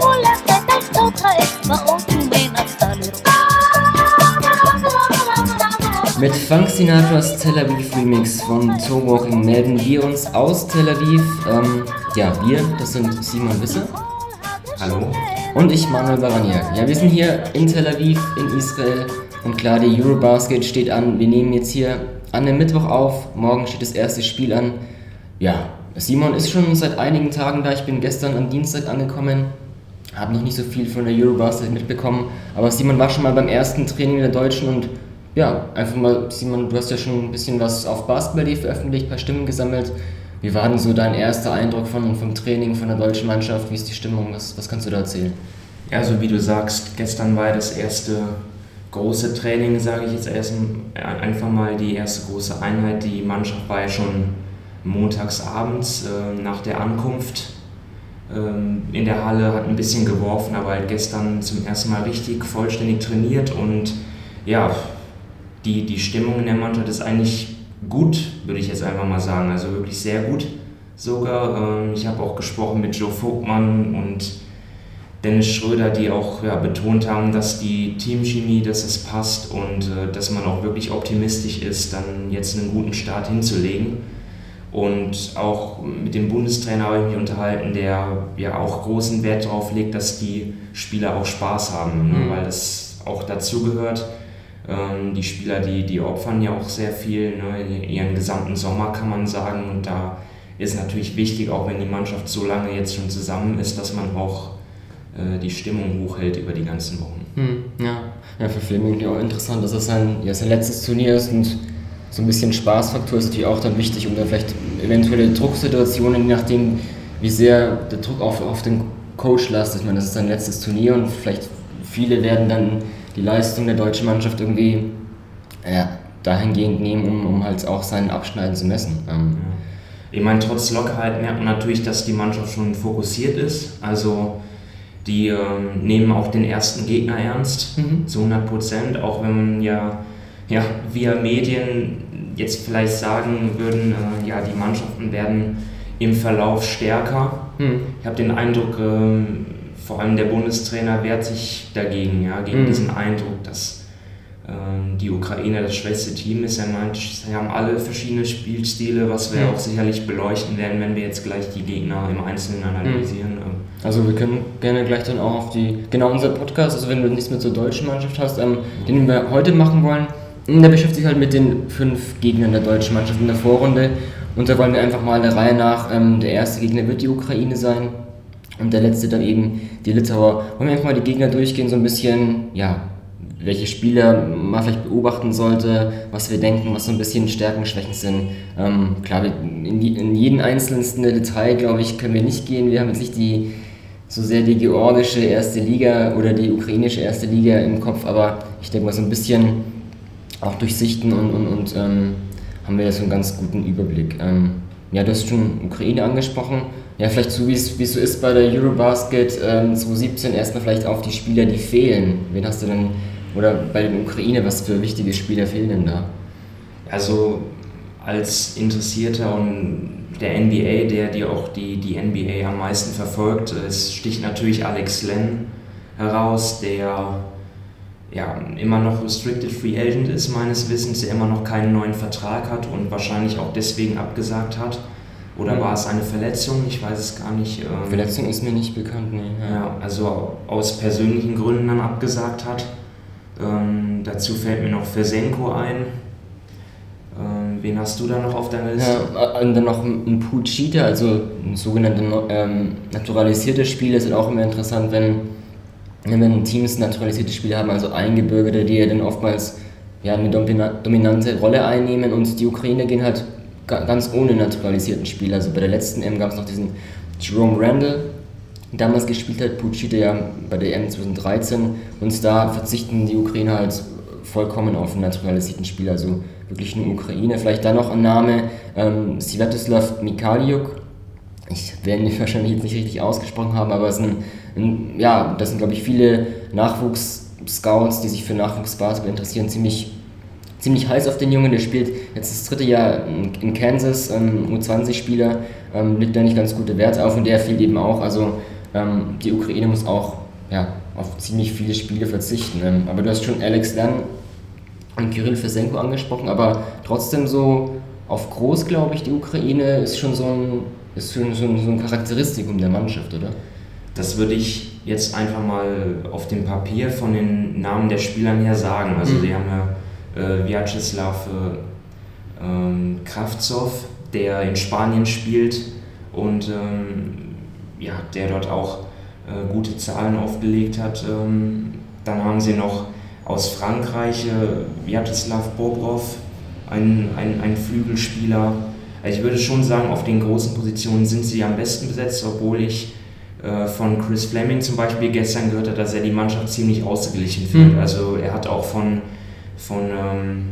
Vuole aspetta sopra e ma o tu me Mit Funk Sinatras Tel Aviv Remix von Toe Walking melden wir uns aus Tel Aviv. Ähm, ja, wir, das sind Simon Wisse. Hallo. Und ich, Manuel Baraniak. Ja, wir sind hier in Tel Aviv, in Israel. Und klar, die Eurobasket steht an. Wir nehmen jetzt hier an dem Mittwoch auf. Morgen steht das erste Spiel an. Ja, Simon ist schon seit einigen Tagen da. Ich bin gestern am Dienstag angekommen. Habe noch nicht so viel von der Eurobasket mitbekommen. Aber Simon war schon mal beim ersten Training der Deutschen und ja, einfach mal, Simon, du hast ja schon ein bisschen was auf Basketball.de veröffentlicht, ein paar Stimmen gesammelt. Wie war denn so dein erster Eindruck von, vom Training von der deutschen Mannschaft? Wie ist die Stimmung? Was, was kannst du da erzählen? Ja, so wie du sagst, gestern war das erste große Training, sage ich jetzt erst einfach mal die erste große Einheit. Die Mannschaft war ja schon montags abends äh, nach der Ankunft ähm, in der Halle, hat ein bisschen geworfen, aber halt gestern zum ersten Mal richtig vollständig trainiert und ja, die, die Stimmung in der Mannschaft ist eigentlich gut, würde ich jetzt einfach mal sagen. Also wirklich sehr gut sogar. Ähm, ich habe auch gesprochen mit Joe Vogtmann und Dennis Schröder, die auch ja, betont haben, dass die Teamchemie, dass es passt und äh, dass man auch wirklich optimistisch ist, dann jetzt einen guten Start hinzulegen. Und auch mit dem Bundestrainer habe ich mich unterhalten, der ja auch großen Wert darauf legt, dass die Spieler auch Spaß haben, ne? Mhm. weil das auch dazugehört. Ähm, die Spieler, die, die opfern ja auch sehr viel, ne, ihren gesamten Sommer kann man sagen. Und da ist natürlich wichtig, auch wenn die Mannschaft so lange jetzt schon zusammen ist, dass man auch äh, die Stimmung hochhält über die ganzen Wochen. Hm, ja. ja, für Fleming auch interessant, dass es sein, ja, sein letztes Turnier ist und so ein bisschen Spaßfaktor ist natürlich auch dann wichtig, um dann vielleicht eventuelle Drucksituationen, je nachdem, wie sehr der Druck auf, auf den Coach lastet. Ich meine, das ist sein letztes Turnier und vielleicht viele werden dann die Leistung der deutschen Mannschaft irgendwie ja, dahingehend nehmen, um, um halt auch seinen Abschneiden zu messen. Ähm, ich meine, trotz Lockerheit merkt man natürlich, dass die Mannschaft schon fokussiert ist. Also die ähm, nehmen auch den ersten Gegner ernst, mhm. zu 100 Prozent, auch wenn man ja, ja wir Medien jetzt vielleicht sagen würden, äh, ja, die Mannschaften werden im Verlauf stärker. Mhm. Ich habe den Eindruck, äh, vor allem der Bundestrainer wehrt sich dagegen, ja, gegen mhm. diesen Eindruck, dass ähm, die Ukraine das schwächste Team ist. Er meint, sie haben alle verschiedene Spielstile, was wir mhm. auch sicherlich beleuchten werden, wenn wir jetzt gleich die Gegner im Einzelnen analysieren. Mhm. Also wir können gerne gleich dann auch auf die, genau unser Podcast, also wenn du nichts mehr zur deutschen Mannschaft hast, ähm, den wir heute machen wollen, der beschäftigt sich halt mit den fünf Gegnern der deutschen Mannschaft in der Vorrunde. Und da wollen wir einfach mal der Reihe nach, ähm, der erste Gegner wird die Ukraine sein und der letzte dann eben die Litauer. Wollen wir einfach mal die Gegner durchgehen, so ein bisschen, ja, welche Spieler man vielleicht beobachten sollte, was wir denken, was so ein bisschen Stärken, Schwächen sind. Ähm, klar, in, in jeden einzelnen Detail, glaube ich, können wir nicht gehen. Wir haben jetzt nicht die, so sehr die georgische erste Liga oder die ukrainische erste Liga im Kopf, aber ich denke mal so ein bisschen auch durchsichten und, und, und ähm, haben wir da so einen ganz guten Überblick. Ähm, ja, du hast schon Ukraine angesprochen. Ja, vielleicht so wie es, so ist bei der Eurobasket ähm, 2017 erstmal vielleicht auf die Spieler, die fehlen. Wen hast du denn, oder bei der Ukraine, was für wichtige Spieler fehlen denn da? Also als Interessierter und der NBA, der dir auch die, die NBA am meisten verfolgt, es sticht natürlich Alex Len heraus, der ja, immer noch Restricted Free Agent ist, meines Wissens, der immer noch keinen neuen Vertrag hat und wahrscheinlich auch deswegen abgesagt hat. Oder war es eine Verletzung? Ich weiß es gar nicht. Ähm, Verletzung ist mir nicht bekannt, nee. Ja. also aus persönlichen Gründen dann abgesagt hat. Ähm, dazu fällt mir noch Versenko ein. Ähm, wen hast du da noch auf deiner Liste? Ja, und dann noch ein Puchita, also ein sogenannter ähm, naturalisierter Spieler, ist auch immer interessant, wenn wenn Teams naturalisierte Spieler haben, also Eingebürgerte, die ja dann oftmals ja, eine dominante Rolle einnehmen und die Ukraine gehen halt ganz ohne naturalisierten Spieler. Also bei der letzten M gab es noch diesen Jerome Randall, damals gespielt hat, Pucci, ja bei der M 2013 und da verzichten die Ukrainer halt vollkommen auf einen naturalisierten Spieler, also wirklich nur Ukraine. Vielleicht dann noch ein Name, ähm, Svetoslav Mikaliuk, ich werde ihn wahrscheinlich jetzt nicht richtig ausgesprochen haben, aber es sind, ja, das sind, glaube ich, viele Nachwuchs-Scouts, die sich für Nachwuchsbasketball interessieren, ziemlich ziemlich heiß auf den Jungen. Der spielt jetzt das dritte Jahr in Kansas, ähm, U20-Spieler, ähm, legt da nicht ganz gute Werte auf und der fehlt eben auch. Also ähm, die Ukraine muss auch ja, auf ziemlich viele Spiele verzichten. Ähm, aber du hast schon Alex Lerner und Kirill Fesenko angesprochen, aber trotzdem so auf groß, glaube ich, die Ukraine ist schon so ein, ist schon so ein, so ein Charakteristikum der Mannschaft, oder? Das würde ich jetzt einfach mal auf dem Papier von den Namen der Spielern her sagen. Also mhm. die haben ja äh, Vyacheslav äh, ähm, Kravtsov, der in Spanien spielt und ähm, ja, der dort auch äh, gute Zahlen aufgelegt hat. Ähm, dann haben sie noch aus Frankreich äh, Vyacheslav Bobrov, ein, ein, ein Flügelspieler. Ich würde schon sagen, auf den großen Positionen sind sie am besten besetzt, obwohl ich äh, von Chris Fleming zum Beispiel gestern gehört habe, dass er die Mannschaft ziemlich ausgeglichen findet. Mhm. Also er hat auch von, von, ähm,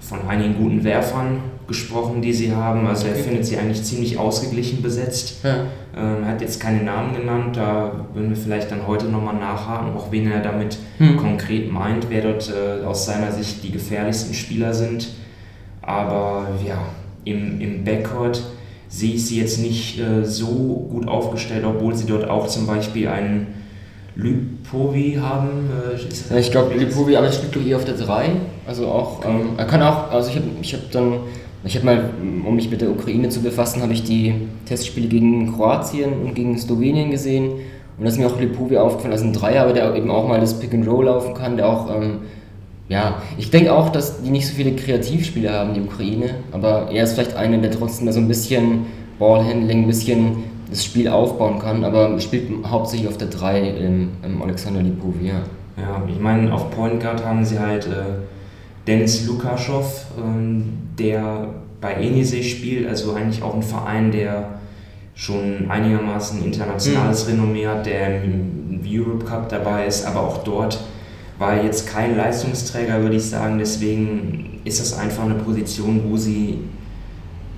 von einigen guten Werfern gesprochen, die sie haben. Also er findet sie eigentlich ziemlich ausgeglichen besetzt. Ja. Ähm, er hat jetzt keine Namen genannt, da würden wir vielleicht dann heute nochmal nachhaken, auch wen er damit mhm. konkret meint, wer dort äh, aus seiner Sicht die gefährlichsten Spieler sind. Aber ja, im, im Backcourt sehe ich sie jetzt nicht äh, so gut aufgestellt, obwohl sie dort auch zum Beispiel einen Lipovi haben. Äh, ja, ich glaube, Lipovi, aber er spielt doch hier auf der 3. Also auch, ähm, er kann auch, also ich habe ich hab dann, ich habe mal, um mich mit der Ukraine zu befassen, habe ich die Testspiele gegen Kroatien und gegen Slowenien gesehen. Und da ist mir auch Lipovi aufgefallen, also ein Dreier, aber der eben auch mal das Pick and Roll laufen kann, der auch ähm, ja, ich denke auch, dass die nicht so viele Kreativspieler haben, die Ukraine, aber er ist vielleicht einer, der trotzdem so ein bisschen Ballhandling, ein bisschen das Spiel aufbauen kann, aber spielt hauptsächlich auf der 3 im, im Alexander Lipov, ja. Ja, ich meine, auf Point Guard haben sie halt äh, Dennis Lukaschow, ähm, der bei Enisee spielt, also eigentlich auch ein Verein, der schon einigermaßen internationales mhm. Renommee hat, der im Europe Cup dabei ist, aber auch dort war jetzt kein Leistungsträger, würde ich sagen. Deswegen ist das einfach eine Position, wo sie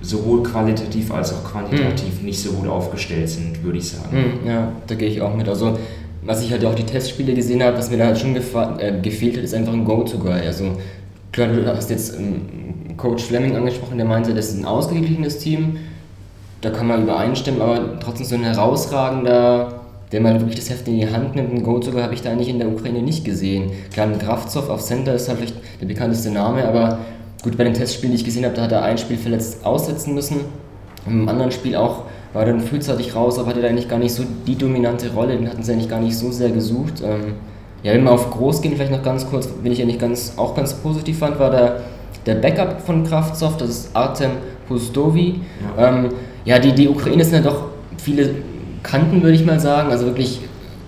sowohl qualitativ als auch quantitativ mhm. nicht so gut aufgestellt sind, würde ich sagen. Mhm, ja, da gehe ich auch mit. Also, was ich halt auch die Testspiele gesehen habe, was mir da halt schon äh, gefehlt hat, ist einfach ein Go-To-Guy. Also, klar, du hast jetzt ähm, Coach Fleming angesprochen, der meinte, das ist ein ausgeglichenes Team. Da kann man übereinstimmen, aber trotzdem so ein herausragender der mal wirklich das Heft in die Hand nimmt. Einen Go-Zucker habe ich da eigentlich in der Ukraine nicht gesehen. Klar, ein Kraftzow auf Center ist halt vielleicht der bekannteste Name, aber gut, bei den Testspielen, die ich gesehen habe, da hat er ein Spiel verletzt aussetzen müssen. Im anderen Spiel auch war er dann frühzeitig raus, aber hatte da eigentlich gar nicht so die dominante Rolle, den hatten sie eigentlich gar nicht so sehr gesucht. Ähm, ja, wenn wir auf groß gehen, vielleicht noch ganz kurz, wenn ich ja nicht ganz, auch ganz positiv fand, war der, der Backup von Kraftsoft, das ist Artem Pustovi. Ja, ähm, ja die, die Ukraine sind ja doch viele kannten, würde ich mal sagen. Also wirklich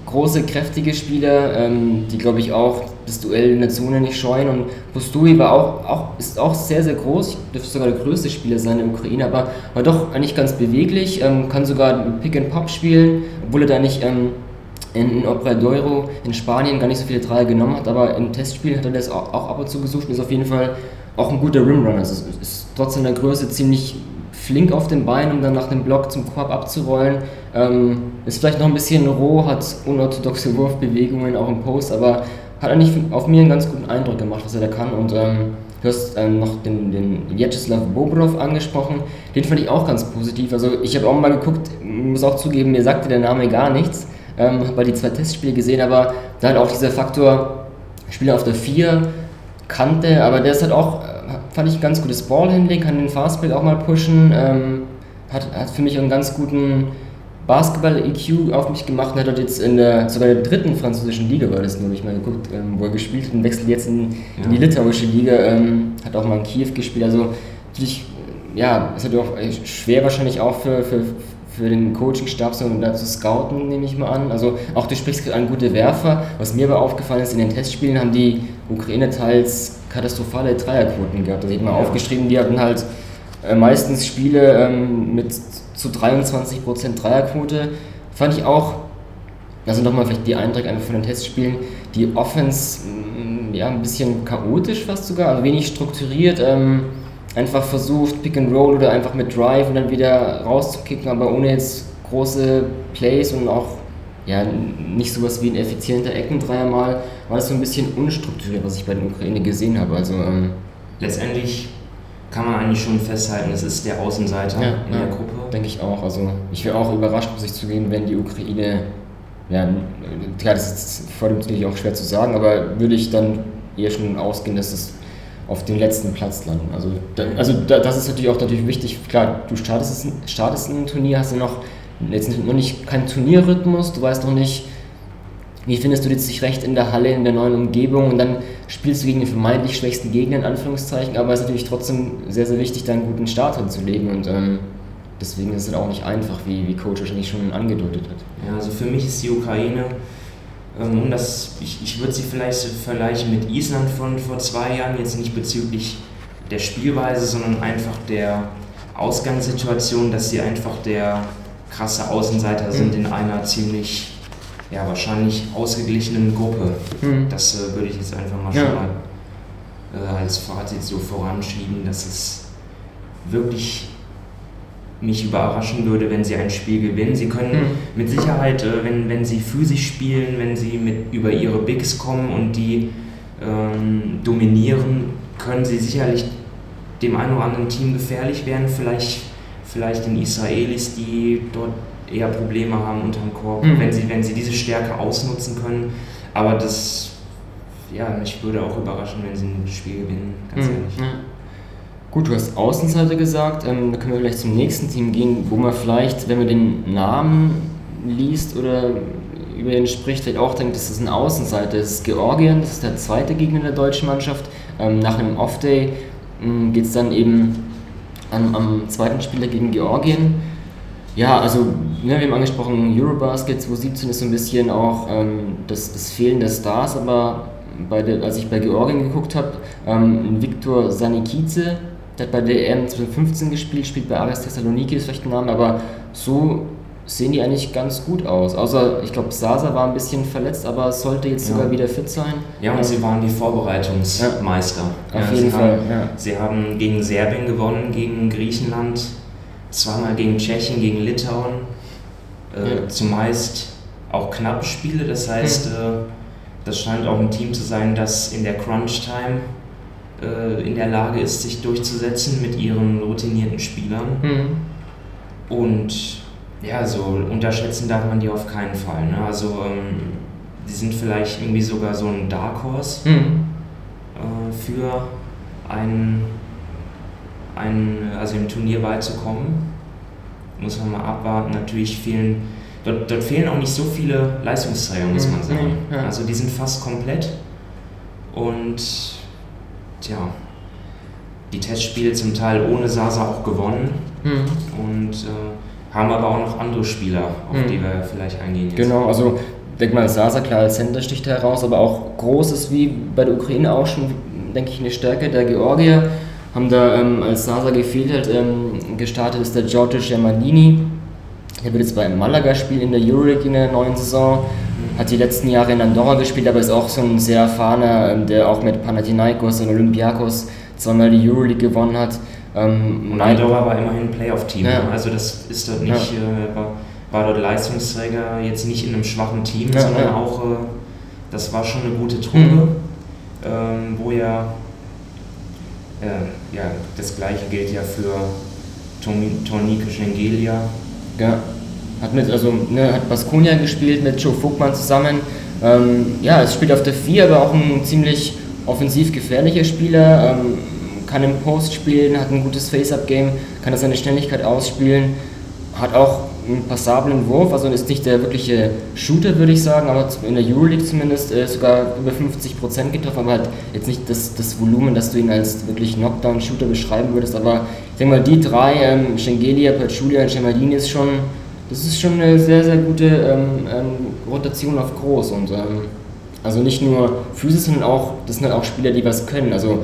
große, kräftige Spieler, ähm, die, glaube ich, auch das Duell in der Zone nicht scheuen. Und Bustui war auch, auch, ist auch sehr, sehr groß. Ich dürfte sogar der größte Spieler sein in der Ukraine, aber war doch eigentlich ganz beweglich. Ähm, kann sogar Pick and Pop spielen, obwohl er da nicht ähm, in, in Obradoiro in Spanien gar nicht so viele Dreier genommen hat. Aber im Testspiel hat er das auch, auch ab und zu gesucht und ist auf jeden Fall auch ein guter Rimrunner. Also ist trotz seiner Größe ziemlich flink auf den Beinen, um dann nach dem Block zum Korb abzurollen. Ähm, ist vielleicht noch ein bisschen roh, hat unorthodoxe Wurfbewegungen auch im Post, aber hat eigentlich auf mir einen ganz guten Eindruck gemacht, was er da kann. Und ähm, du hast ähm, noch den, den Vyacheslav Bobrov angesprochen, den fand ich auch ganz positiv. Also ich habe auch mal geguckt, muss auch zugeben, mir sagte der Name gar nichts. Ähm, habe die zwei Testspiele gesehen, aber da hat auch dieser Faktor, Spieler auf der 4, kannte, aber der ist halt auch fand ich ein ganz gutes Ballhandling, kann den Fastbreak auch mal pushen, ähm, hat, hat für mich einen ganz guten Basketball-EQ auf mich gemacht und hat dort jetzt in der, sogar der dritten französischen Liga, war das nur, ich mal geguckt, ähm, wo er gespielt hat und wechselt jetzt in, ja. in die litauische Liga, ähm, hat auch mal in Kiew gespielt, also natürlich, ja, es hat auch schwer wahrscheinlich auch für, für, für den Coaching-Stab so da zu scouten, nehme ich mal an. Also auch du sprichst gerade an gute Werfer. Was mir aber aufgefallen ist, in den Testspielen haben die Ukraine teils katastrophale Dreierquoten gehabt. Also ich habe mal ja. aufgeschrieben, die hatten halt äh, meistens Spiele ähm, mit zu 23% Dreierquote. Fand ich auch, also nochmal vielleicht die Eindrücke einfach von den Testspielen, die Offense mh, mm, ja, ein bisschen chaotisch fast sogar, also wenig strukturiert. Ähm, einfach versucht, Pick and Roll oder einfach mit Drive und dann wieder rauszukicken, aber ohne jetzt große Plays und auch ja, nicht sowas wie ein effizienter Eckendreier mal, war das so ein bisschen unstrukturiert, was ich bei der Ukraine gesehen habe. Also ähm, letztendlich kann man eigentlich schon festhalten, es ist der Außenseiter Ja, in ja. der Gruppe. Denke ich auch. Also ich wäre auch überrascht, muss ich zugeben, wenn die Ukraine, ja, klar, das ist vor dem natürlich auch schwer zu sagen, aber würde ich dann eher schon ausgehen, dass es auf dem letzten Platz landen. Also, da, also da, das ist natürlich auch natürlich wichtig. Klar, du startest, startest ein Turnier, hast du noch jetzt noch nicht keinen Turnierrhythmus, du weißt noch nicht, wie findest du jetzt dich recht in der Halle, in der neuen Umgebung und dann spielst du gegen den vermeintlich schwächsten Gegner in Anführungszeichen, aber es ist natürlich trotzdem sehr, sehr wichtig, da einen guten Start hinzulegen und ähm, deswegen ist es halt auch nicht einfach, wie, wie Coach wahrscheinlich schon angedeutet hat. Ja, also für mich ist die Ukraine, ähm, das, ich, ich würde sie vielleicht vergleichen mit Island von vor zwei Jahren, jetzt nicht bezüglich der Spielweise, sondern einfach der Ausgangssituation, dass sie einfach der krasse Außenseiter sind Mhm. in einer ziemlich, ja, wahrscheinlich ausgeglichenen Gruppe. Mhm. Das äh, würde ich jetzt einfach mal Ja. schon mal äh, als Fazit so voranschieben, dass es wirklich mich überraschen würde, wenn sie ein Spiel gewinnen. Sie können Mhm. mit Sicherheit, äh, wenn, wenn sie physisch spielen, wenn sie mit über ihre Bigs kommen und die ähm, dominieren, können sie sicherlich dem einen oder anderen Team gefährlich werden. Vielleicht, vielleicht den Israelis, die dort eher Probleme haben unterm Korb, Mhm. wenn, sie, wenn sie diese Stärke ausnutzen können. Aber das, ja, mich würde auch überraschen, wenn sie ein Spiel gewinnen, ganz Mhm. ehrlich. Ja. Gut, du hast Außenseiter gesagt, ähm, da können wir gleich zum nächsten Team gehen, wo man vielleicht, wenn man den Namen liest oder über den spricht, vielleicht auch denkt, das ist ein Außenseiter. Das ist Georgien, das ist der zweite Gegner der deutschen Mannschaft. Ähm, nach einem Off-Day geht es dann eben am, am zweiten Spieler gegen Georgien. Ja, also, ne, wir haben angesprochen, Eurobasket 2017 ist so ein bisschen auch ähm, das, das Fehlen der Stars, aber bei der, als ich bei Georgien geguckt habe, ähm, Viktor Sanikice, der hat bei der EM 2015 gespielt, spielt bei Aris Thessaloniki, ist vielleicht ein Name, aber so sehen die eigentlich ganz gut aus. Außer, ich glaube, Sasa war ein bisschen verletzt, aber sollte jetzt Ja. sogar wieder fit sein. Ja, und sie waren die Vorbereitungsmeister. Auf ja, jeden Fall, Haben, ja. Sie haben gegen Serbien gewonnen, gegen Griechenland, zweimal gegen Tschechien, gegen Litauen. Äh, Ja. Zumeist auch knappe Spiele, das heißt, äh, das scheint auch ein Team zu sein, das in der Crunch-Time äh, in der Lage ist, sich durchzusetzen mit ihren routinierten Spielern. Mhm. Und ja, so unterschätzen darf man die auf keinen Fall. Ne? Also, ähm, die sind vielleicht irgendwie sogar so ein Dark Horse Mhm. äh, für ein, ein, also im Turnier weit zu kommen. Muss man mal abwarten. Natürlich fehlen, dort, dort fehlen auch nicht so viele Leistungsträger, muss man Mhm, sagen. nee, ja. Also die sind fast komplett. Und tja, die Testspiele zum Teil ohne Sasa auch gewonnen. Mhm. Und äh, haben aber auch noch andere Spieler, auf Mhm. die wir vielleicht eingehen. jetzt. Genau, also denk mal, Sasa klar als Center sticht er heraus, aber auch Großes wie bei der Ukraine auch schon, denke ich, eine Stärke der Georgier. Haben da, ähm, als Sasa gefehlt hat, ähm, gestartet ist der Giorgio Germanini. Der wird jetzt bei Malaga spielen in der Euroleague in der neuen Saison. Hat die letzten Jahre in Andorra gespielt, aber ist auch so ein sehr erfahrener, ähm, der auch mit Panathinaikos und Olympiakos zweimal die Euroleague gewonnen hat. Ähm, Und Andorra war immerhin Playoff-Team. Ja. ne? Also das ist dort nicht, äh, war, war dort Leistungsträger jetzt nicht in einem schwachen Team, Ja, sondern ja. auch, äh, das war schon eine gute Truppe, Mhm. ähm, wo ja, ja, das gleiche gilt ja für Tornike Schengelia. Ja, hat mit, also ne, hat Baskonia gespielt mit Joe Vogtmann zusammen. Ähm, ja, es spielt auf der 4, aber auch ein ziemlich offensiv gefährlicher Spieler. Ähm, kann im Post spielen, hat ein gutes Face-Up-Game, kann seine Schnelligkeit ausspielen, hat auch einen passablen Wurf, also ist nicht der wirkliche Shooter, würde ich sagen, aber in der Euroleague zumindest äh, sogar über 50% getroffen, aber halt jetzt nicht das, das Volumen, dass du ihn als wirklich Knockdown-Shooter beschreiben würdest, aber ich denke mal, die drei, ähm, Schengelia, Pachulia und Schemadini ist schon, das ist schon eine sehr, sehr gute ähm, ähm, Rotation auf groß und ähm, also nicht nur physisch, sondern auch, das sind halt auch Spieler, die was können, also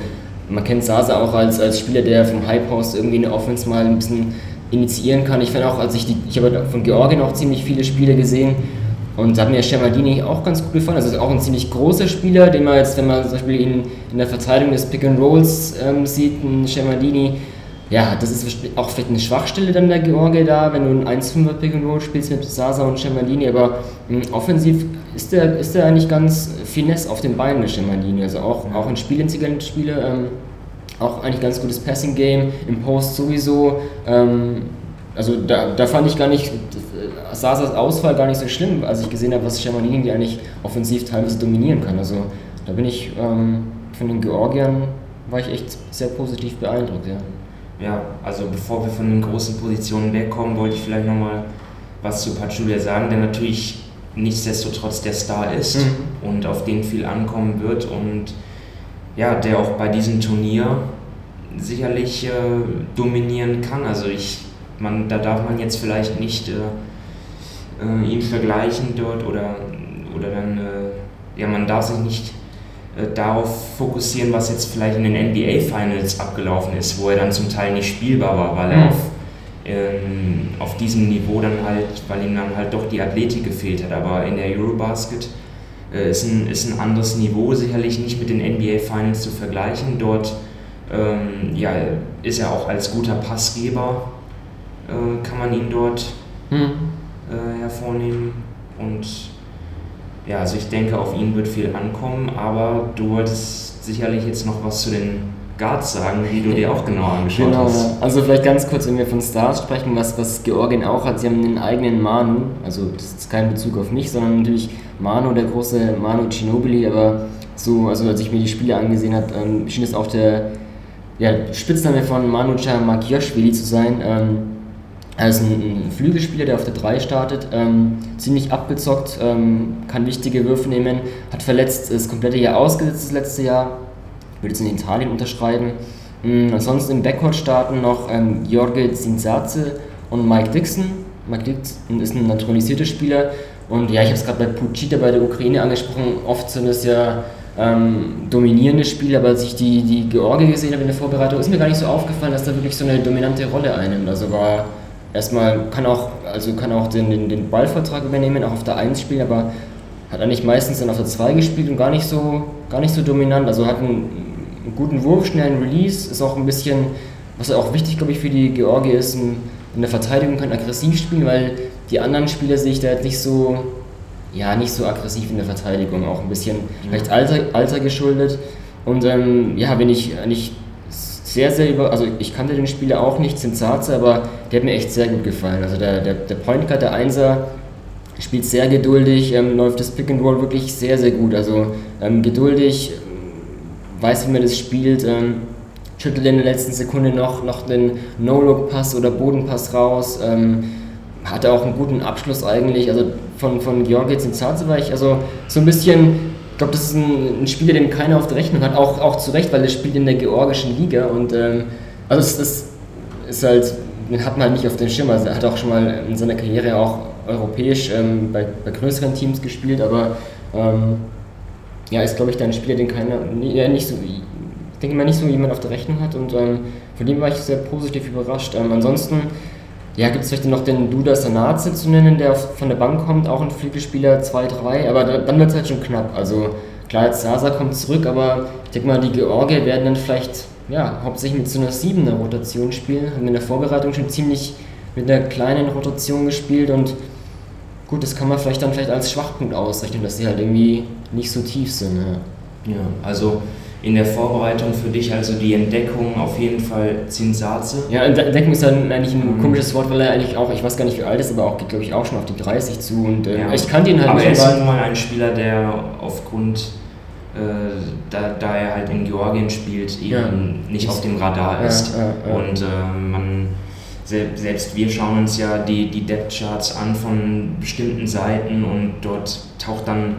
man kennt Sasa auch als, als Spieler, der vom High Post irgendwie eine Offense mal ein bisschen initiieren kann. Ich fand auch, als ich die, ich habe von Georgien auch ziemlich viele Spiele gesehen und da hat mir Schemadini auch ganz gut gefallen. Also ist auch ein ziemlich großer Spieler, den man jetzt, wenn man zum Beispiel ihn in der Verteidigung des Pick and Rolls ähm, sieht, ein Schemadini, ja, das ist auch vielleicht eine Schwachstelle dann der Georgie da, wenn du ein 1-5er Pick and Roll spielst mit Sasa und Schemadini, aber mh, offensiv ist der, ist der eigentlich ganz finesse auf den Beinen, der Schemadini. Also auch, auch ein spielintelligenter Spieler. Ähm, auch eigentlich ganz gutes Passing-Game, im Post sowieso. Ähm, also da, da fand ich gar nicht, Sasas Ausfall gar nicht so schlimm, als ich gesehen habe, was Schamanini die eigentlich offensiv teilweise dominieren kann. Also da bin ich ähm, von den Georgiern war ich echt sehr positiv beeindruckt, ja. Ja, also bevor wir von den großen Positionen wegkommen, wollte ich vielleicht nochmal was zu Pachulia sagen, der natürlich nichtsdestotrotz der Star ist mhm. und auf den viel ankommen wird und ja, der auch bei diesem Turnier sicherlich äh, dominieren kann. Also ich, man, da darf man jetzt vielleicht nicht äh, äh, ihn vergleichen dort oder, oder dann, äh, ja, man darf sich nicht äh, darauf fokussieren, was jetzt vielleicht in den NBA Finals abgelaufen ist, wo er dann zum Teil nicht spielbar war, weil er mhm. auf, ähm, auf diesem Niveau dann halt, weil ihm dann halt doch die Athletik gefehlt hat. Aber in der Eurobasket ist, ein, ist ein anderes Niveau, sicherlich nicht mit den NBA Finals zu vergleichen. Dort ähm, ja, ist er auch als guter Passgeber, äh, kann man ihn dort mhm. äh, hervornehmen und ja, also ich denke, auf ihn wird viel ankommen, aber du wolltest sicherlich jetzt noch was zu den Guards sagen, die du dir auch genau angeschaut genau, hast. Also vielleicht ganz kurz, wenn wir von Stars sprechen, was, was Georgien auch hat, sie haben einen eigenen Manu, also das ist kein Bezug auf mich, sondern natürlich Manu, der große Manu Ginobili, aber so, also als ich mir die Spiele angesehen habe, ähm, schien es auch der ja, Spitzname von Manu Makioshvili zu sein. Ähm, er ist ein, ein, Flügelspieler, der auf der 3 startet, ähm, ziemlich abgezockt, ähm, kann wichtige Würfe nehmen, hat verletzt, ist komplette Jahr ausgesetzt das letzte Jahr, würde jetzt in Italien unterschreiben. Mhm, ansonsten im Backcourt starten noch ähm, Jorge Zinzaze und Mike Dixon. Mike Dixon ist ein naturalisierter Spieler und ja, ich habe es gerade bei Pucita bei der Ukraine angesprochen, oft sind es ja ähm, dominierende Spieler, aber als ich die, die Georgie gesehen habe in der Vorbereitung, ist mir gar nicht so aufgefallen, dass da wirklich so eine dominante Rolle einnimmt. Also war erstmal kann auch, also kann auch den, den, den Ballvertrag übernehmen, auch auf der 1 spielen, aber hat eigentlich meistens dann auf der 2 gespielt und gar nicht so, gar nicht so dominant. Also hat einen, einen guten Wurf, schnellen Release, ist auch ein bisschen, was auch wichtig, glaube ich, für die Georgie ist, in der Verteidigung kann aggressiv spielen, weil die anderen Spieler sehe ich da jetzt nicht so, ja, nicht so aggressiv in der Verteidigung, auch ein bisschen vielleicht Alter, Alter geschuldet. Und ähm, ja, wenn ich eigentlich sehr, sehr über. Also, ich kannte den Spieler auch nicht, Zinzaze, aber der hat mir echt sehr gut gefallen. Also, der, der, der Point Guard, der Einser, spielt sehr geduldig, ähm, läuft das Pick and Roll wirklich sehr, sehr gut. Also, ähm, geduldig, weiß, wie man das spielt, ähm, schüttelt in der letzten Sekunde noch, noch den No-Look-Pass oder Bodenpass raus. Ähm, hatte auch einen guten Abschluss eigentlich. Also, von, von Georgi Zinzaze war ich also so ein bisschen glaube, das ist ein, ein, Spieler, den keiner auf der Rechnung hat, auch, auch zu Recht, weil er spielt in der georgischen Liga und ähm, also es, es ist halt, den hat man halt nicht auf dem Schirm, also er hat auch schon mal in seiner Karriere auch europäisch ähm, bei, bei größeren Teams gespielt, aber ähm, ja, ist glaube ich ein Spieler, den keiner, ja, nicht so, ich denke mal nicht so jemand auf der Rechnung hat und ähm, von dem war ich sehr positiv überrascht. Ähm, ansonsten ja, gibt es vielleicht noch den Duda Sanaze zu nennen, der von der Bank kommt, auch ein Flügelspieler 2-3, aber dann wird es halt schon knapp. Also klar, jetzt Sasa kommt zurück, aber ich denke mal, die Georgier werden dann vielleicht ja, hauptsächlich mit so einer 7er Rotation spielen. Haben in der Vorbereitung schon ziemlich mit einer kleinen Rotation gespielt und gut, das kann man vielleicht dann vielleicht als Schwachpunkt ausrechnen, dass sie halt irgendwie nicht so tief sind. Ja, ja also in der Vorbereitung für dich also die Entdeckung auf jeden Fall Zinsaze? Ja, Entdeckung ist dann eigentlich ein mhm. komisches Wort, weil er eigentlich auch, ich weiß gar nicht wie alt ist, aber auch geht glaube ich auch schon auf die 30 zu und äh, ja. ich kannte ihn halt Aber er ist nun mal ein Spieler, der aufgrund, äh, da, da er halt in Georgien spielt, eben ja. nicht auf dem Radar ist. Ja, und äh, man selbst wir schauen uns ja die, die Depth Charts an von bestimmten Seiten und dort taucht dann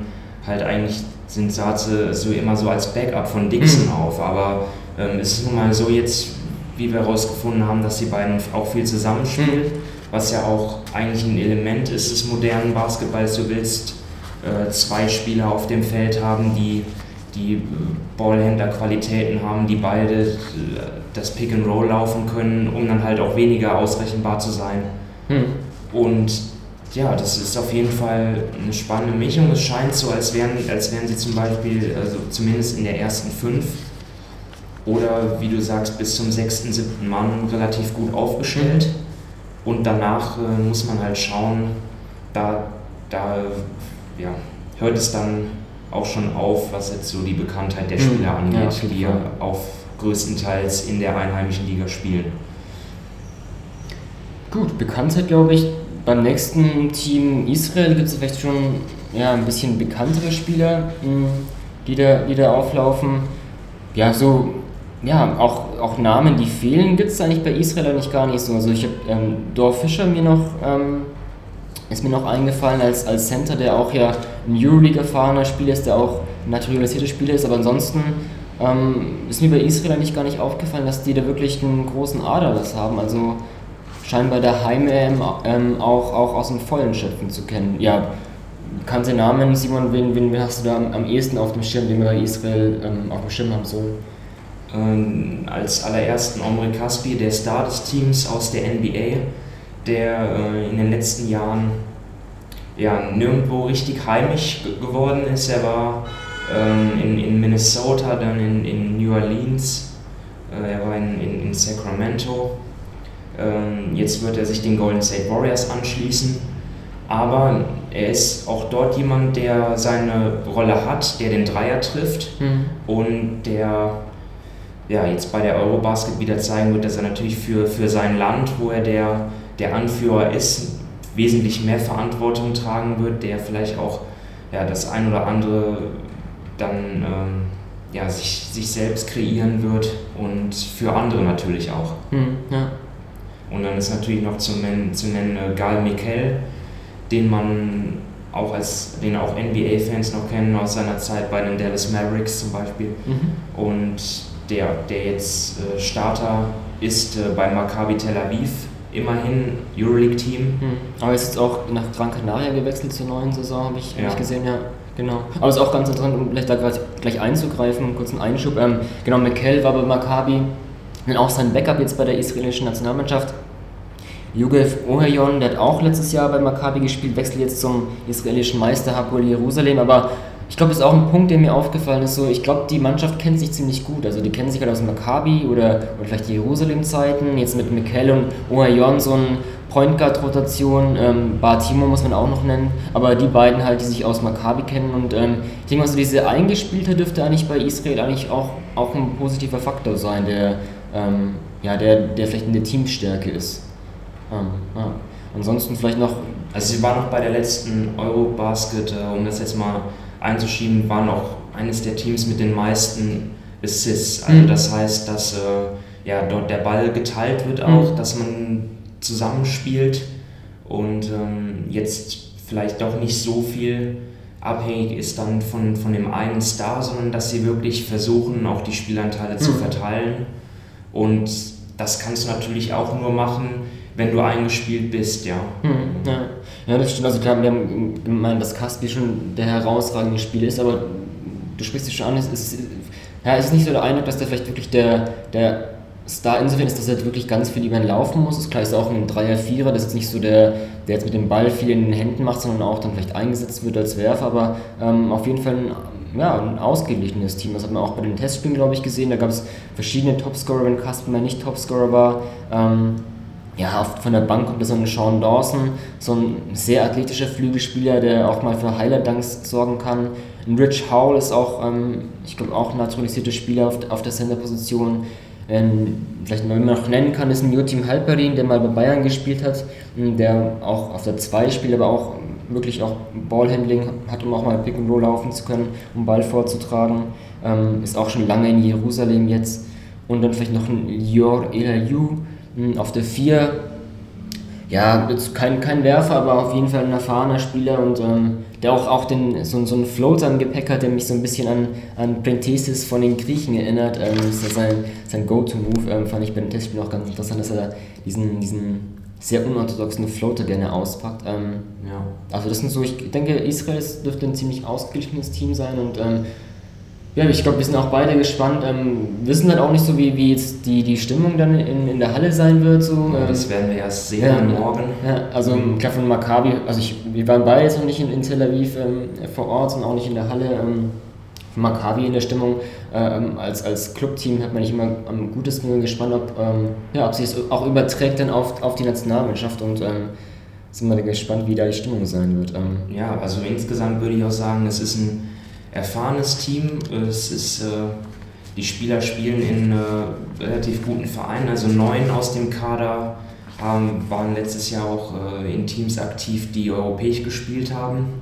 halt eigentlich sind Saze so immer so als Backup von Dixon mhm. auf. Aber ähm, es ist nun mal so jetzt, wie wir herausgefunden haben, dass die beiden auch viel zusammenspielen, mhm. was ja auch eigentlich ein Element ist des modernen Basketballs. Du willst äh, zwei Spieler auf dem Feld haben, die die äh, Ballhändler-Qualitäten haben, die beide äh, das Pick and Roll laufen können, um dann halt auch weniger ausrechenbar zu sein. Mhm. Und ja, das ist auf jeden Fall eine spannende Mischung. Es scheint so, als wären, als wären sie zum Beispiel, also zumindest in der ersten fünf oder wie du sagst, bis zum sechsten, siebten Mann relativ gut aufgestellt. Und danach äh, muss man halt schauen, da, da ja, hört es dann auch schon auf, was jetzt so die Bekanntheit der mhm. Spieler angeht, ja, die ja auf größtenteils in der einheimischen Liga spielen. Gut, Bekanntheit glaube ich. Beim nächsten Team Israel gibt es vielleicht schon ja, ein bisschen bekanntere Spieler, hm, die da, die da auflaufen. Ja, so, ja, auch, auch Namen, die fehlen, gibt es eigentlich bei Israel eigentlich gar nicht so. Also ich habe ähm, Dor Fischer mir noch, ähm, ist mir noch eingefallen als, als Center, der auch ja ein Euroleague erfahrener Spieler ist, der auch naturalisierter Spieler ist, aber ansonsten ähm, ist mir bei Israel eigentlich gar nicht aufgefallen, dass die da wirklich einen großen Aderlass haben. Also scheinbar der Heim-EM ähm, auch, auch aus dem Vollen schöpfen zu kennen. Ja, kannte Namen, Simon, wen, wen hast du da am, am ehesten auf dem Schirm, den wir bei Israel ähm, auf dem Schirm haben sollen? Ähm, als allerersten Omri Kaspi, der Star des Teams aus der NBA, der äh, in den letzten Jahren ja, nirgendwo richtig heimisch geworden ist. Er war ähm, in, in Minnesota, dann in, in New Orleans, äh, er war in, in, in Sacramento. Ähm, jetzt wird er sich den Golden State Warriors anschließen. Aber er ist auch dort jemand, der seine Rolle hat, der den Dreier trifft mhm. und der ja, jetzt bei der Eurobasket wieder zeigen wird, dass er natürlich für, für sein Land, wo er der, der Anführer ist, wesentlich mehr Verantwortung tragen wird, der vielleicht auch ja, das ein oder andere dann ähm, ja, sich, sich selbst kreieren wird und für andere natürlich auch. Mhm, ja. Und dann ist natürlich noch zu nennen, zu nennen äh, Gal Mikel, den man auch als den auch NBA-Fans noch kennen aus seiner Zeit bei den Dallas Mavericks zum Beispiel. Mhm. Und der, der jetzt äh, Starter ist äh, bei Maccabi Tel Aviv, immerhin Euroleague-Team. Mhm. Aber ist jetzt auch nach Gran Canaria gewechselt zur neuen Saison, habe ich, ja. hab ich gesehen, ja. Genau. Aber es ist auch ganz interessant, um vielleicht da gleich einzugreifen, kurz einen Einschub. Ähm, genau, McKell war bei Maccabi, dann auch sein Backup jetzt bei der israelischen Nationalmannschaft. Yugev Ohayon, der hat auch letztes Jahr bei Maccabi gespielt, wechselt jetzt zum israelischen Meister Hapoel Jerusalem, aber ich glaube, das ist auch ein Punkt, der mir aufgefallen ist. So, ich glaube, die Mannschaft kennt sich ziemlich gut. Also die kennen sich halt aus Maccabi oder, oder vielleicht die Jerusalem-Zeiten. Jetzt mit Mikel und Ohayon so ein Point Guard-Rotation. Ähm, Bartimo muss man auch noch nennen. Aber die beiden halt, die sich aus Maccabi kennen. Und ähm, ich denke mal, so diese Eingespieltheit dürfte eigentlich bei Israel eigentlich auch, auch ein positiver Faktor sein, der, ähm, ja, der, der vielleicht in der Teamstärke ist. Ähm, ja. Ansonsten vielleicht noch. Also sie war noch bei der letzten Eurobasket, äh, um das jetzt mal einzuschieben, war noch eines der Teams mit den meisten Assists. Also mhm. das heißt, dass äh, ja, dort der Ball geteilt wird auch, mhm. dass man zusammenspielt und ähm, jetzt vielleicht doch nicht so viel abhängig ist dann von, von dem einen Star, sondern dass sie wirklich versuchen, auch die Spielanteile mhm. zu verteilen. Und das kannst du natürlich auch nur machen, wenn du eingespielt bist, ja. Mhm, ja. Ja. das stimmt. Also klar, wir haben gemeint, dass Caspi schon der herausragende Spieler ist, aber du sprichst dich schon an, es ist, ja, es ist nicht so der Eindruck, dass der vielleicht wirklich der, der Star insofern ist, dass er wirklich ganz viel über ihn laufen muss. Ist klar, ist auch ein Dreier, Vierer, das ist nicht so der, der jetzt mit dem Ball viel in den Händen macht, sondern auch dann vielleicht eingesetzt wird als Werfer, aber ähm, auf jeden Fall ein, ja, ein ausgeglichenes Team. Das hat man auch bei den Testspielen, glaube ich, gesehen. Da gab es verschiedene Topscorer, wenn Kasper nicht Topscorer war. Ähm, ja, von der Bank kommt da so ein Sean Dawson, so ein sehr athletischer Flügelspieler, der auch mal für Highlight-Dunks sorgen kann. Ein Rich Howell ist auch, ähm, ich glaube, auch ein naturalisierter Spieler auf, auf der Center-Position. Ähm, vielleicht mal noch nennen kann, ist ein Jotim Halperin, der mal bei Bayern gespielt hat, ähm, der auch auf der 2 spielt, aber auch wirklich auch Ballhandling hat, um auch mal Pick and Roll laufen zu können, um Ball vorzutragen. Ähm, ist auch schon lange in Jerusalem jetzt. Und dann vielleicht noch ein Yor Elayu, hm, auf der 4, ja, jetzt kein, kein Werfer, aber auf jeden Fall ein erfahrener Spieler und ähm, der auch, auch den, so, so einen Floater im Gepäck hat, der mich so ein bisschen an, an Prentesis von den Griechen erinnert. Ähm, das ist sein, sein Go-To-Move, ähm, fand ich bei den Testspielen auch ganz interessant, dass er diesen, diesen sehr unorthodoxen Floater gerne auspackt. Ähm, ja. Also das sind so, ich denke, Israel dürfte ein ziemlich ausgeglichenes Team sein und ähm, ja, ich glaube, wir sind auch beide gespannt. Ähm, wissen halt auch nicht so, wie, wie jetzt die, die Stimmung dann in, in der Halle sein wird. So. Ja, das werden wir erst sehen ja, morgen. Ja, also mhm. klar von Maccabi, also ich, wir waren beide jetzt noch nicht in, in Tel Aviv ähm, vor Ort und auch nicht in der Halle. Ähm, von Maccabi in der Stimmung. Ähm, als, als Clubteam hat man nicht immer am Gutes gespannt, ob, ähm, ja, ob sich es auch überträgt dann auf, auf die Nationalmannschaft und ähm, sind wir gespannt, wie da die Stimmung sein wird. Ähm. Ja, also insgesamt würde ich auch sagen, es ist ein erfahrenes Team. Es ist äh, die Spieler spielen in äh, relativ guten Vereinen, also neun aus dem Kader haben, waren letztes Jahr auch äh, in Teams aktiv, die europäisch gespielt haben,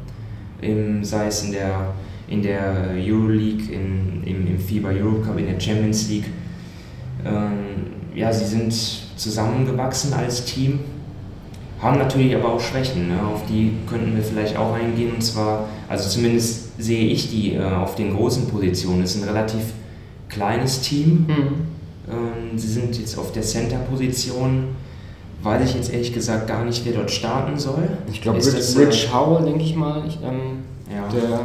sei es in der, in der Euroleague, in, im, im FIBA Europe Cup, in der Champions League. Ähm, ja, sie sind zusammengewachsen als Team, haben natürlich aber auch Schwächen, ne? auf die könnten wir vielleicht auch eingehen. Und zwar, also zumindest sehe ich die äh, auf den großen Positionen. Es ist ein relativ kleines Team. Mhm. Ähm, sie sind jetzt auf der Center-Position. Weiß ich jetzt ehrlich gesagt gar nicht, wer dort starten soll. Ich glaube, Rich, das, Rich äh, Howell, denke ich mal, ich, ähm, ja. der,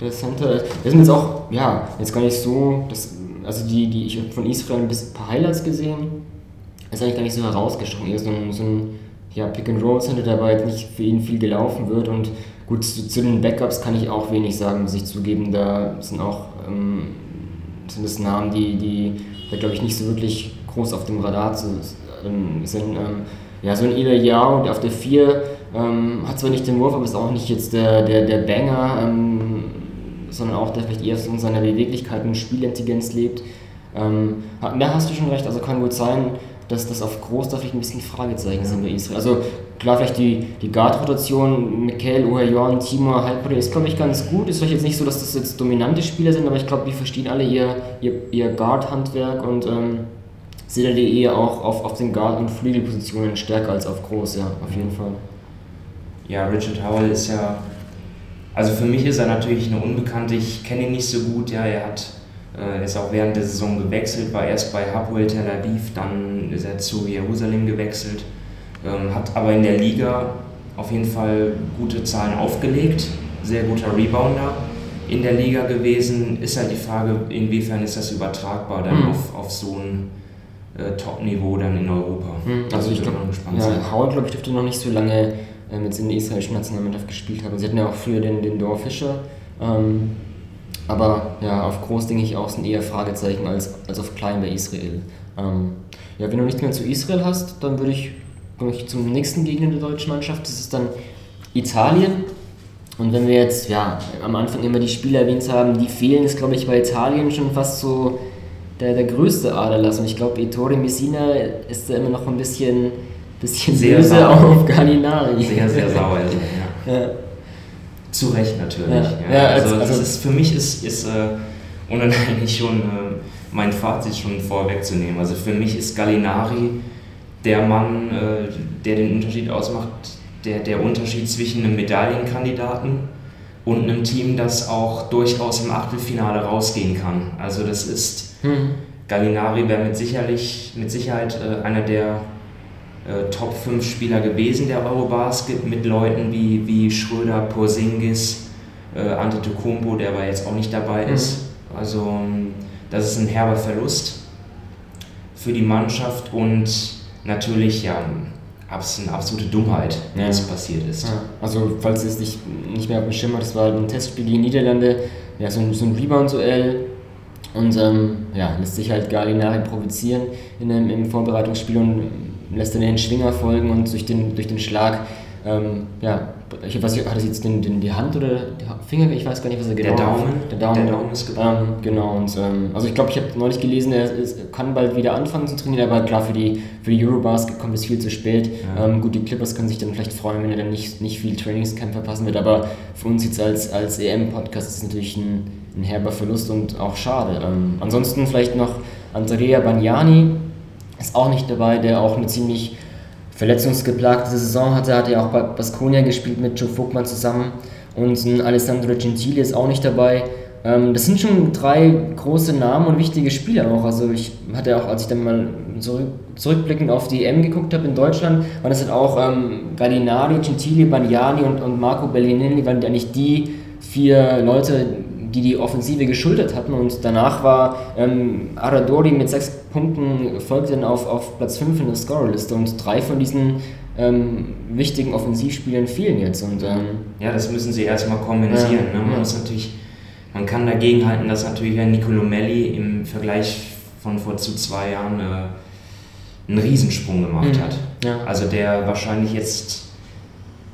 der Center. Wir sind jetzt auch, ja, jetzt gar nicht so, das, also die, die ich habe von Israel ein bisschen ein paar Highlights gesehen. Ist eigentlich gar nicht so herausgestochen. Eher so ein, so ein ja, Pick and Roll Center, der aber nicht für ihn viel gelaufen wird. Und gut, zu, zu, den Backups kann ich auch wenig sagen, muss ich zugeben. Da sind auch ähm, sind Namen, die, die glaube ich nicht so wirklich groß auf dem Radar zu, ähm, sind. Ähm, ja, so ein Ida Yao auf der 4 ähm, hat zwar nicht den Wurf, aber ist auch nicht jetzt der, der, der Banger, ähm, sondern auch der vielleicht eher von seiner Beweglichkeit und Spielintelligenz lebt. Ähm, da hast du schon recht, also kann gut sein, dass das auf groß da vielleicht ein bisschen Fragezeichen sind bei Israel. Also klar, vielleicht die, die Guard-Rotation, Mikel, Uhayon, Timur, Halbbrille ist, glaube ich, ganz gut. Ist vielleicht jetzt nicht so, dass das jetzt dominante Spieler sind, aber ich glaube, die verstehen alle ihr, ihr, ihr Guard-Handwerk und ähm, sehe die eher auch auf, auf den Guard- und Flügelpositionen stärker als auf groß, ja, auf jeden Fall. Ja, Richard Howell ist ja, also für mich ist er natürlich eine Unbekannte, ich kenne ihn nicht so gut, ja, er hat äh, ist auch während der Saison gewechselt, war erst bei Hapoel Tel Aviv, dann ist er zu Jerusalem gewechselt, ähm, hat aber in der Liga auf jeden Fall gute Zahlen aufgelegt, sehr guter Rebounder in der Liga gewesen. Ist halt die Frage, inwiefern ist das übertragbar dann mhm. auf, auf so ein äh, Top-Niveau dann in Europa. Mhm. Also ich glaube, ja, Howard glaube ich dürfte noch nicht so lange äh, mit in der israelischen Nationalmannschaft gespielt haben. Sie hatten ja auch früher den, den Dor Fischer. Ähm, aber ja, auf groß denke ich auch sind eher Fragezeichen als, als auf klein bei Israel. Ähm, ja, wenn du nichts mehr zu Israel hast, dann würde ich, komme ich zum nächsten Gegner der deutschen Mannschaft. Das ist dann Italien. Und wenn wir jetzt ja, am Anfang immer die Spieler erwähnt haben, die fehlen, ist glaube ich bei Italien schon fast so der, der größte Aderlass. Und ich glaube, Ettore Messina ist da immer noch ein bisschen, bisschen sehr böse sauer. auf Gallinari. Sehr, sehr sauer. ja. ja. Zu Recht natürlich. Ja. ja also, also, also ist, für mich ist, ist äh, eigentlich schon äh, mein Fazit schon vorwegzunehmen. Also für mich ist Gallinari der Mann, äh, der den Unterschied ausmacht, der, der Unterschied zwischen einem Medaillenkandidaten und einem Team, das auch durchaus im Achtelfinale rausgehen kann. Also das ist, hm. Gallinari wäre mit, sicherlich, mit Sicherheit äh, einer der äh, Top 5 Spieler gewesen der Eurobasket mit Leuten wie, wie Schröder, Porzingis, äh, Antetokounmpo, der aber jetzt auch nicht dabei mhm. ist. Also ähm, das ist ein herber Verlust für die Mannschaft und natürlich ja eine absolute Dummheit, ja. was passiert ist. Ja. Also falls es nicht, nicht mehr auf dem Schirm habt, das war ein Testspiel gegen Niederlande, ja, so ein, so ein Rebound-Duell und ähm, ja, lässt sich halt Gallinari provozieren in einem, im Vorbereitungsspiel und lässt dann den Schwinger folgen und durch den, durch den Schlag, ähm, ja, ich weiß nicht, hat es jetzt den, den, die Hand oder die Finger, ich weiß gar nicht, was er genau Der Daumen, der Daumen, der Daumen ist gebrochen. Ähm, genau, und ähm, also ich glaube, ich habe neulich gelesen, er ist, kann bald wieder anfangen zu trainieren, aber klar, für die, für die Eurobasket kommt es viel zu spät. Ja. Ähm, gut, die Clippers können sich dann vielleicht freuen, wenn er dann nicht, nicht viel Trainingscamp verpassen wird, aber für uns jetzt als, als EM-Podcast ist es natürlich ein, ein herber Verlust und auch schade. Ähm, ansonsten vielleicht noch Andrea Bagnani, ist auch nicht dabei, der auch eine ziemlich verletzungsgeplagte Saison hatte, hat ja auch bei Baskonia gespielt mit Joe Vogtmann zusammen und ein Alessandro Gentili ist auch nicht dabei. Ähm, das sind schon drei große Namen und wichtige Spieler auch. Also ich hatte auch, als ich dann mal zurück, zurückblickend auf die EM geguckt habe in Deutschland, waren das halt auch ähm, Gallinari, Gentili, Bagnani und, und Marco Bellinelli, waren eigentlich die vier Leute, die die Offensive geschuldet hatten. Und danach war ähm, Aradori mit sechs Punkten, folgte dann auf, auf Platz 5 in der Scorerliste. Und drei von diesen ähm, wichtigen Offensivspielern fehlen jetzt. Und, ähm, ja, das müssen sie erstmal kompensieren. Ja, ne? Man, ja. muss natürlich, man kann dagegen halten, dass natürlich ein Nicolo Melli im Vergleich von vor zu zwei Jahren äh, einen Riesensprung gemacht mhm. hat. Ja. Also der wahrscheinlich jetzt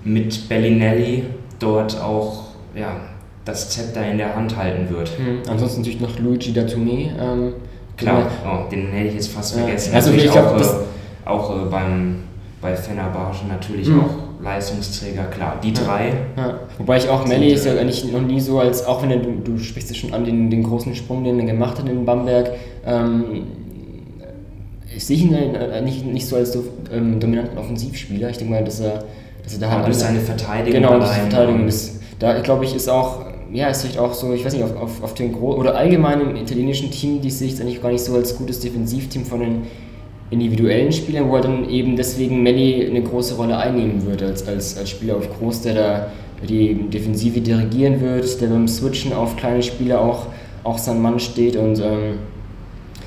mit Bellinelli dort auch ja, das Zepter in der Hand halten wird. Mhm. Ansonsten natürlich noch Luigi Datouné. Ähm, Klar, oh, den hätte ich jetzt fast Ja. vergessen. Also Natürlich ich glaub, auch, äh, auch äh, beim, bei Fenerbahce natürlich Mhm. auch Leistungsträger, klar. Die Ja. drei, Ja, wobei ich auch Melli ist ja eigentlich noch nie so als, auch wenn er, du, du sprichst es schon an, den, den großen Sprung, den er gemacht hat in Bamberg, ähm, ich sehe ihn äh, nicht, nicht so als so, ähm, dominanten Offensivspieler. Ich denke mal, dass er, dass er da aber halt an- seine Verteidigung Genau, allein, Verteidigung. Das, da glaube ich ist auch, ja, ist vielleicht auch so, ich weiß nicht, auf, auf, auf den Gro oder allgemein im italienischen Team, die sehe ich eigentlich gar nicht so als gutes Defensivteam von den individuellen Spielern, wo er dann eben deswegen Melli eine große Rolle einnehmen würde als, als, als Spieler auf Groß, der da die Defensive dirigieren wird, der beim Switchen auf kleine Spieler auch, auch sein Mann steht und ähm,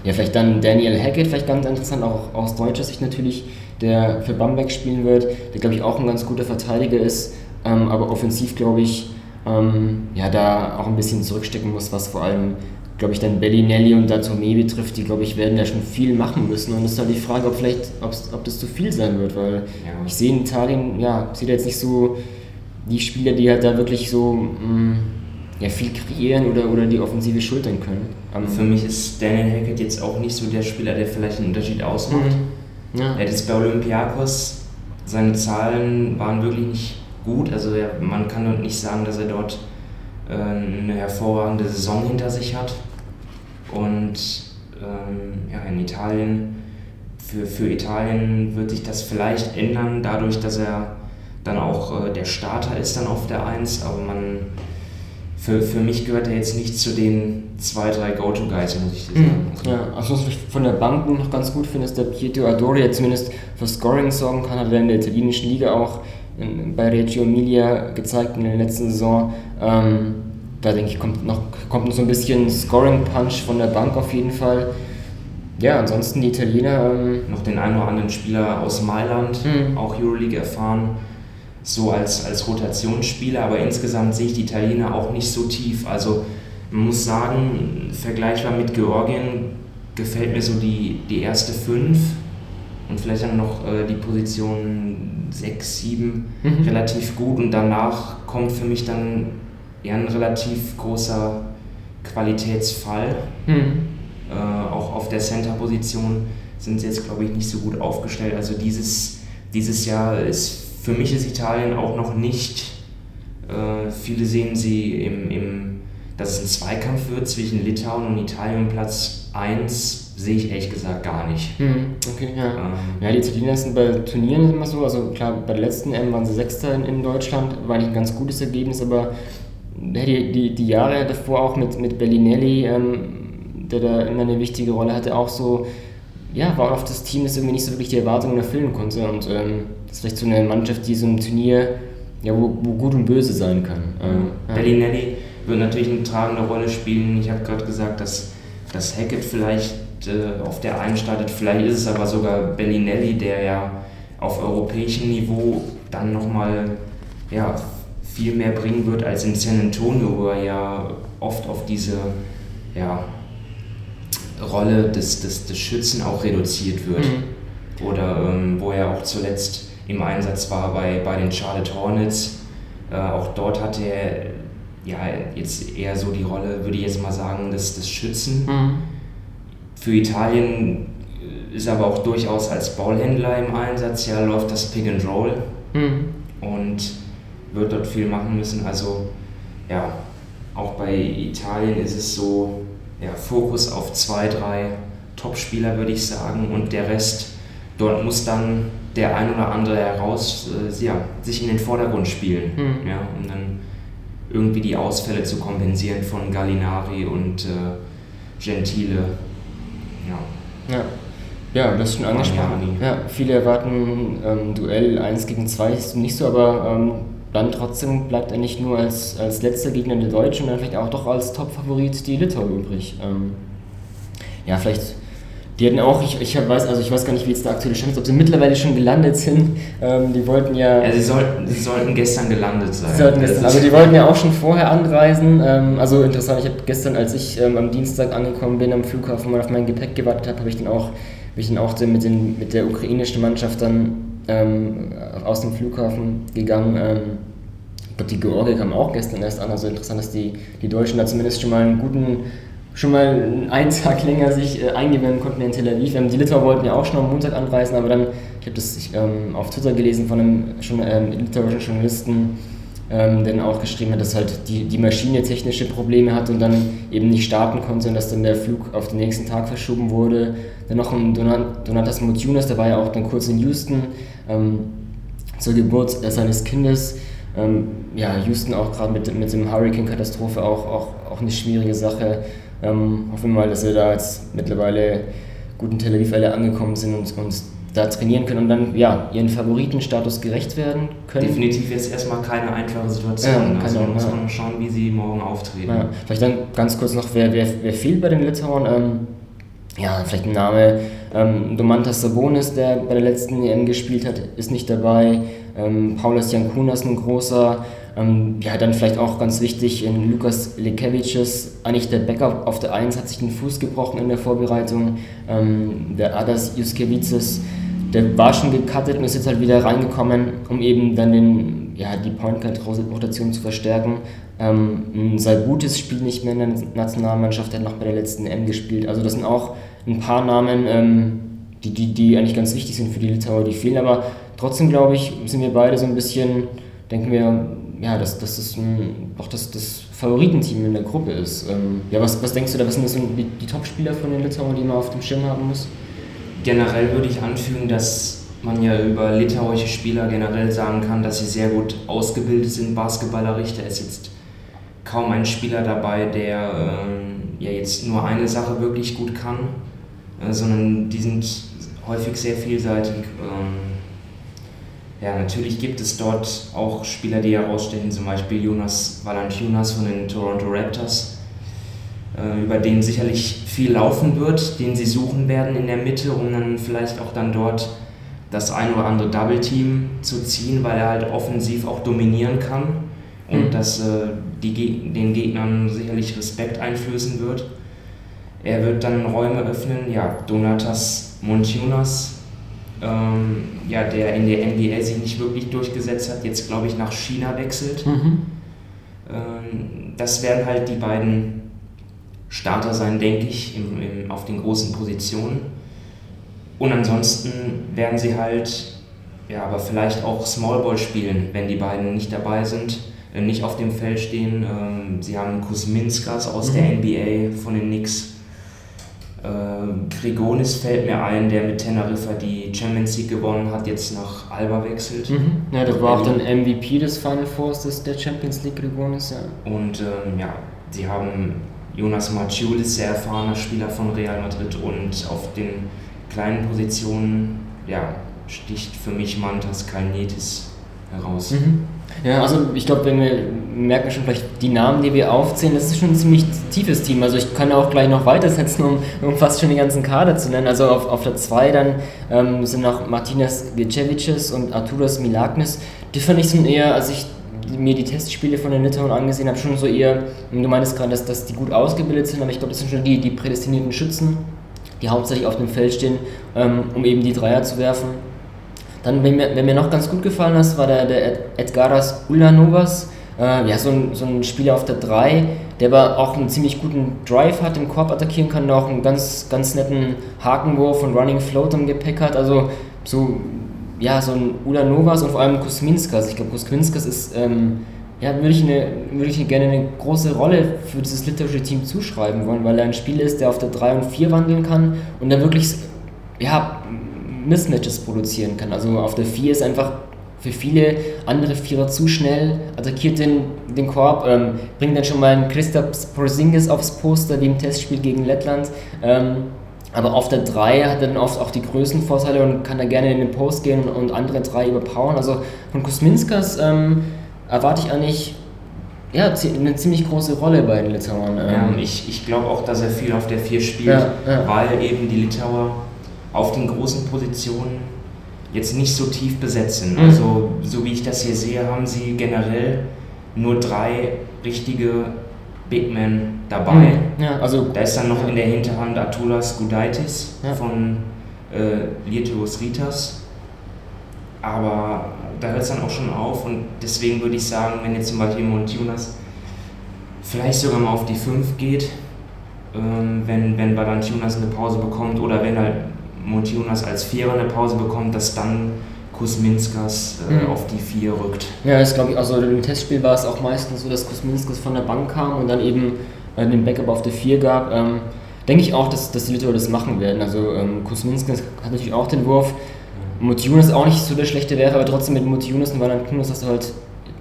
ja, vielleicht dann Daniel Hackett, vielleicht ganz interessant, auch aus deutscher Sicht natürlich, der für Bamberg spielen wird, der glaube ich auch ein ganz guter Verteidiger ist, ähm, aber offensiv glaube ich, ähm, ja, da auch ein bisschen zurückstecken muss, was vor allem, glaube ich, dann Bellinelli und Datome betrifft, die glaube ich werden da schon viel machen müssen und es ist halt die Frage, ob vielleicht, ob das zu viel sein wird, weil Ja. ich sehe in Italien, ja, sieht jetzt nicht so die Spieler, die halt da wirklich so mh, ja, viel kreieren oder, oder die Offensive schultern können. Ähm, Für mich ist Daniel Hackett jetzt auch nicht so der Spieler, der vielleicht einen Unterschied ausmacht. Mhm. Ja. Er hat jetzt bei Olympiakos, seine Zahlen waren wirklich nicht gut. Also er, man kann dort nicht sagen, dass er dort äh, eine hervorragende Saison hinter sich hat. Und ähm, ja, in Italien, für, für Italien wird sich das vielleicht ändern, dadurch, dass er dann auch äh, der Starter ist dann auf der 1, aber man für, für mich gehört er jetzt nicht zu den zwei, drei Go-To-Guys, muss ich dir sagen. Mhm. Ja, also was ich von der Bank noch ganz gut finde, ist der Pietro Adori, der zumindest für Scoring sorgen kann, hat er in der italienischen Liga auch in, bei Reggio Emilia gezeigt in der letzten Saison. Ähm, da denke ich, kommt noch, kommt noch so ein bisschen Scoring-Punch von der Bank auf jeden Fall. Ja, ansonsten die Italiener, ähm, noch den einen oder anderen Spieler aus Mailand, Mhm. auch Euroleague erfahren, so als, als Rotationsspieler, aber insgesamt sehe ich die Italiener auch nicht so tief. Also man muss sagen, vergleichbar mit Georgien gefällt mir so die, die erste fünf und vielleicht dann noch äh, die Position 6, 7 Mhm. relativ gut und danach kommt für mich dann eher ein relativ großer Qualitätsfall. hm, Äh, auch auf der Center-Position sind sie jetzt, glaube ich, nicht so gut aufgestellt. Also dieses, dieses Jahr ist für mich ist Italien auch noch nicht. Äh, viele sehen sie im, im, dass es ein Zweikampf wird zwischen Litauen und Italien Platz 1, sehe ich ehrlich gesagt gar nicht. hm, okay, ja. Ähm, Ja, die Italiener sind bei Turnieren immer so, also klar, bei der letzten M waren sie Sechster in, in Deutschland, war eigentlich ein ganz gutes Ergebnis, aber ja, die, die, die Jahre davor auch mit, mit Bellinelli, ähm, der da immer eine wichtige Rolle hatte, auch so, ja, war oft das Team, das irgendwie nicht so wirklich die Erwartungen erfüllen konnte und ähm, das ist vielleicht so eine Mannschaft, die so ein Turnier, ja, wo, wo gut und böse sein kann. Ähm, ja. Bellinelli wird natürlich eine tragende Rolle spielen. Ich habe gerade gesagt, dass, dass Hackett vielleicht auf der einen startet, vielleicht ist es aber sogar Bellinelli, der ja auf europäischem Niveau dann nochmal ja, viel mehr bringen wird als in San Antonio, wo er ja oft auf diese ja, Rolle des, des, des Schützen auch reduziert wird. Mhm. Oder ähm, wo er auch zuletzt im Einsatz war bei, bei den Charlotte Hornets. Äh, auch dort hatte er ja jetzt eher so die Rolle, würde ich jetzt mal sagen, des, des Schützen. Mhm. Für Italien äh, ist aber auch durchaus als Ballhändler im Einsatz. Ja, läuft das Pick and Roll Mhm. und wird dort viel machen müssen. Also ja, auch bei Italien ist es so, ja, Fokus auf zwei, drei Topspieler würde ich sagen und der Rest, dort muss dann der ein oder andere heraus, äh, ja, sich in den Vordergrund spielen, Mhm. ja, um dann irgendwie die Ausfälle zu kompensieren von Gallinari und äh, Gentile. Ja. Ja. Ja, das ist schon angesprochen. Ja, viele erwarten ähm, Duell 1 gegen 2 ist nicht so, aber ähm, dann trotzdem bleibt er nicht nur als, als letzter Gegner der Deutschen, sondern vielleicht auch doch als Top-Favorit die Litauer übrig. Ähm, ja, vielleicht, die hätten auch, ich, ich weiß, also ich weiß gar nicht, wie jetzt der aktuelle Stand ist, ob sie mittlerweile schon gelandet sind. Ähm, die wollten ja. Ja, sie sollten, sie sollten gestern gelandet sein. Sie sollten gestern, ist- die wollten ja auch schon vorher anreisen. Ähm, also interessant, ich habe gestern, als ich ähm, am Dienstag angekommen bin am Flughafen und auf mein Gepäck gewartet habe, habe ich dann auch, bin ich dann auch mit, den, mit der ukrainischen Mannschaft dann ähm, aus dem Flughafen gegangen. Ähm, die Georgie kam auch gestern erst an, also interessant, dass die, die Deutschen da zumindest schon mal einen guten, schon mal einen Tag länger sich äh, eingewöhnen konnten in Tel Aviv. Ähm, die Litauer wollten ja auch schon am Montag anreisen, aber dann, ich habe das ich, ähm, auf Twitter gelesen von einem schon, ähm, litauischen Journalisten, ähm, der dann auch geschrieben hat, dass halt die, die Maschine technische Probleme hat und dann eben nicht starten konnte und dass dann der Flug auf den nächsten Tag verschoben wurde. Dann noch ein Donatas Motunas, der war ja auch dann kurz in Houston ähm, zur Geburt seines Kindes. Ähm, ja, Houston auch gerade mit, mit dem Hurricane-Katastrophe auch, auch, auch eine schwierige Sache. Ähm, hoffen wir mal, dass wir da jetzt mittlerweile gut in Tel Aviv alle angekommen sind und, und da trainieren können und dann ja, ihren Favoritenstatus gerecht werden können. Definitiv jetzt erstmal keine einfache Situation. Ja, also man muss man ja. schauen, wie sie morgen auftreten. Ja. Vielleicht dann ganz kurz noch, wer, wer, wer fehlt bei den Litauern? Ähm, ja, vielleicht ein Name. Ähm, Domantas Sabonis, der bei der letzten EM gespielt hat, ist nicht dabei. Ähm, Paulas Jankunas, ein großer. Ähm, ja, dann vielleicht auch ganz wichtig, in Lukas Lekevicius, eigentlich der Backup auf der 1, hat sich den Fuß gebrochen in der Vorbereitung. Ähm, der Adas Juskevicius, der war schon gecuttet und ist jetzt halt wieder reingekommen, um eben dann den, ja, die Point Guard Rotation zu verstärken. Ähm, ein sehr gutes Spiel nicht mehr in der Nationalmannschaft, der hat noch bei der letzten EM gespielt. Also das sind auch ein paar Namen, ähm, die, die, die eigentlich ganz wichtig sind für die Litauer, die fehlen. Aber trotzdem, glaube ich, sind wir beide so ein bisschen, denken wir, ja, dass, dass das ein, doch das, das Favoritenteam in der Gruppe ist. Ähm, ja, was, was denkst du da, was sind das die, die Top-Spieler von den Litauern, die man auf dem Schirm haben muss? Generell würde ich anfügen, dass man ja über litauische Spieler generell sagen kann, dass sie sehr gut ausgebildet sind, basketballerisch. Da ist jetzt kaum ein Spieler dabei, der ähm, ja jetzt nur eine Sache wirklich gut kann, äh, sondern die sind häufig sehr vielseitig. Ähm, ja, natürlich gibt es dort auch Spieler, die herausstechen, zum Beispiel Jonas Valanciunas von den Toronto Raptors, äh, über den sicherlich viel laufen wird, den sie suchen werden in der Mitte, um dann vielleicht auch dann dort das ein oder andere Double Team zu ziehen, weil er halt offensiv auch dominieren kann und mhm. dass äh, die, den Gegnern sicherlich Respekt einflößen wird. Er wird dann Räume öffnen, ja, Donatas Montunas, ähm, ja, der in der NBA sich nicht wirklich durchgesetzt hat, jetzt glaube ich nach China wechselt. Mhm. Ähm, das werden halt die beiden Starter sein, denke ich, im, im, auf den großen Positionen. Und ansonsten werden sie halt, ja, aber vielleicht auch Smallball spielen, wenn die beiden nicht dabei sind, äh, nicht auf dem Feld stehen. Ähm, sie haben Kuzminskas aus mhm. der NBA von den Knicks äh, Grigonis fällt mir ein, der mit Teneriffa die Champions League gewonnen hat, jetzt nach Alba wechselt. Mhm. Ja, das war auch dann MVP des Final Fours des, der Champions League Grigonis, ja. Und ähm, ja, sie haben Jonas Maciulis, sehr erfahrener Spieler von Real Madrid und auf den kleinen Positionen ja, sticht für mich Mantas Kalnietis heraus. Mhm. Ja, also ich glaube, wenn wir merken schon vielleicht die Namen, die wir aufzählen, das ist schon ein ziemlich tiefes Team. Also ich kann auch gleich noch weitersetzen, um, um fast schon den ganzen Kader zu nennen. Also auf, auf der 2 dann ähm, sind noch Martinas Gecevicius und Arturas Milagnis. Die fand ich so eher, als ich mir die Testspiele von den Litauen angesehen habe, schon so eher, du meintest gerade, dass, dass die gut ausgebildet sind, aber ich glaube, das sind schon die, die prädestinierten Schützen, die hauptsächlich auf dem Feld stehen, ähm, um eben die Dreier zu werfen. Dann, wenn mir, wenn mir noch ganz gut gefallen hat, war der, der Edgaras Ulanovas. Äh, ja, so ein, so ein Spieler auf der 3, der aber auch einen ziemlich guten Drive hat, im Korb attackieren kann, der auch einen ganz, ganz netten Hakenwurf und Running Float im Gepäck hat. Also so, ja, so ein Ulanovas und vor allem Kusminskas. Ich glaube, Kusminskas ist, ähm, ja, würde ich, eine, würde ich gerne eine große Rolle für dieses litauische Team zuschreiben wollen, weil er ein Spieler ist, der auf der 3 und 4 wandeln kann und der wirklich, ja, Mismatches produzieren kann. Also auf der 4 ist einfach für viele andere Vierer zu schnell, attackiert den, den Korb, ähm, bringt dann schon mal einen Christoph Porzingis aufs Poster wie im Testspiel gegen Lettland. Ähm, aber auf der 3 hat er dann oft auch die Größenvorteile und kann da gerne in den Post gehen und andere drei überpowern. Also von Kusminskas ähm, erwarte ich eigentlich ja, eine ziemlich große Rolle bei den Litauern. Ja, ähm. ich ich glaube auch, dass er viel auf der 4 spielt, ja, ja. weil eben die Litauer auf den großen Positionen jetzt nicht so tief besetzt sind. Mhm. Also, so wie ich das hier sehe, haben sie generell nur drei richtige Big Men dabei. Mhm. Ja, also, da ist dann noch in der Hinterhand Atulas Gudaitis ja. von äh, Lietuvos Ritas. Aber da hört es dann auch schon auf und deswegen würde ich sagen, wenn jetzt zum Beispiel Montunas vielleicht sogar mal auf die 5 geht, ähm, wenn, wenn Valanciunas eine Pause bekommt oder wenn halt Montunas als Vierer eine Pause bekommt, dass dann Kusminskas äh, mhm. auf die 4 rückt. Ja, das glaube ich, also im Testspiel war es auch meistens so, dass Kusminskas von der Bank kam und dann eben äh, den Backup auf der 4 gab. Ähm, denke ich auch, dass, dass die Litauer das machen werden. Also ähm, Kusminskas hat natürlich auch den Wurf. Motiunas auch nicht so der schlechte wäre, aber trotzdem mit Motiunas und Valanciunas hast du halt,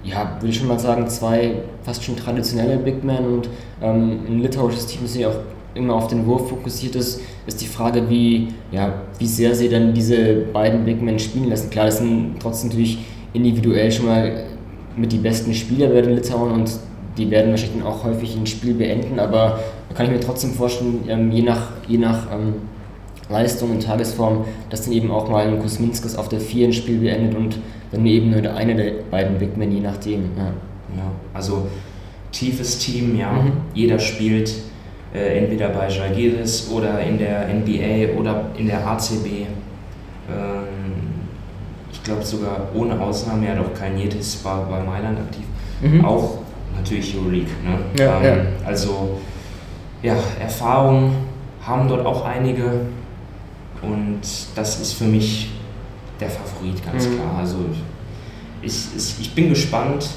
ja, würde ich schon mal sagen, zwei fast schon traditionelle Big Men und ähm, ein litauisches Team, das sich auch immer auf den Wurf fokussiert ist, ist die Frage, wie, ja, wie sehr sie dann diese beiden Big Men spielen lassen. Klar, das sind trotzdem natürlich individuell schon mal mit die besten Spieler bei den Litauen und die werden wahrscheinlich dann auch häufig ein Spiel beenden, aber da kann ich mir trotzdem vorstellen, ähm, je nach, je nach ähm, Leistung und Tagesform, dass dann eben auch mal ein Kusminskis auf der 4 ein Spiel beendet und dann eben nur der eine der beiden Big Men, je nachdem. Ja, ja also tiefes Team, ja. Mhm. Jeder spielt äh, entweder bei Jalgiris oder in der NBA oder in der ACB. Ähm, ich glaube sogar ohne Ausnahme, ja doch kein Yetis war bei Mailand aktiv. Mhm. Auch natürlich Euroleague. Ne? Ja, ähm, ja. Also ja, Erfahrung haben dort auch einige und das ist für mich der Favorit, ganz mhm. klar. Also ich, ich, ich bin gespannt,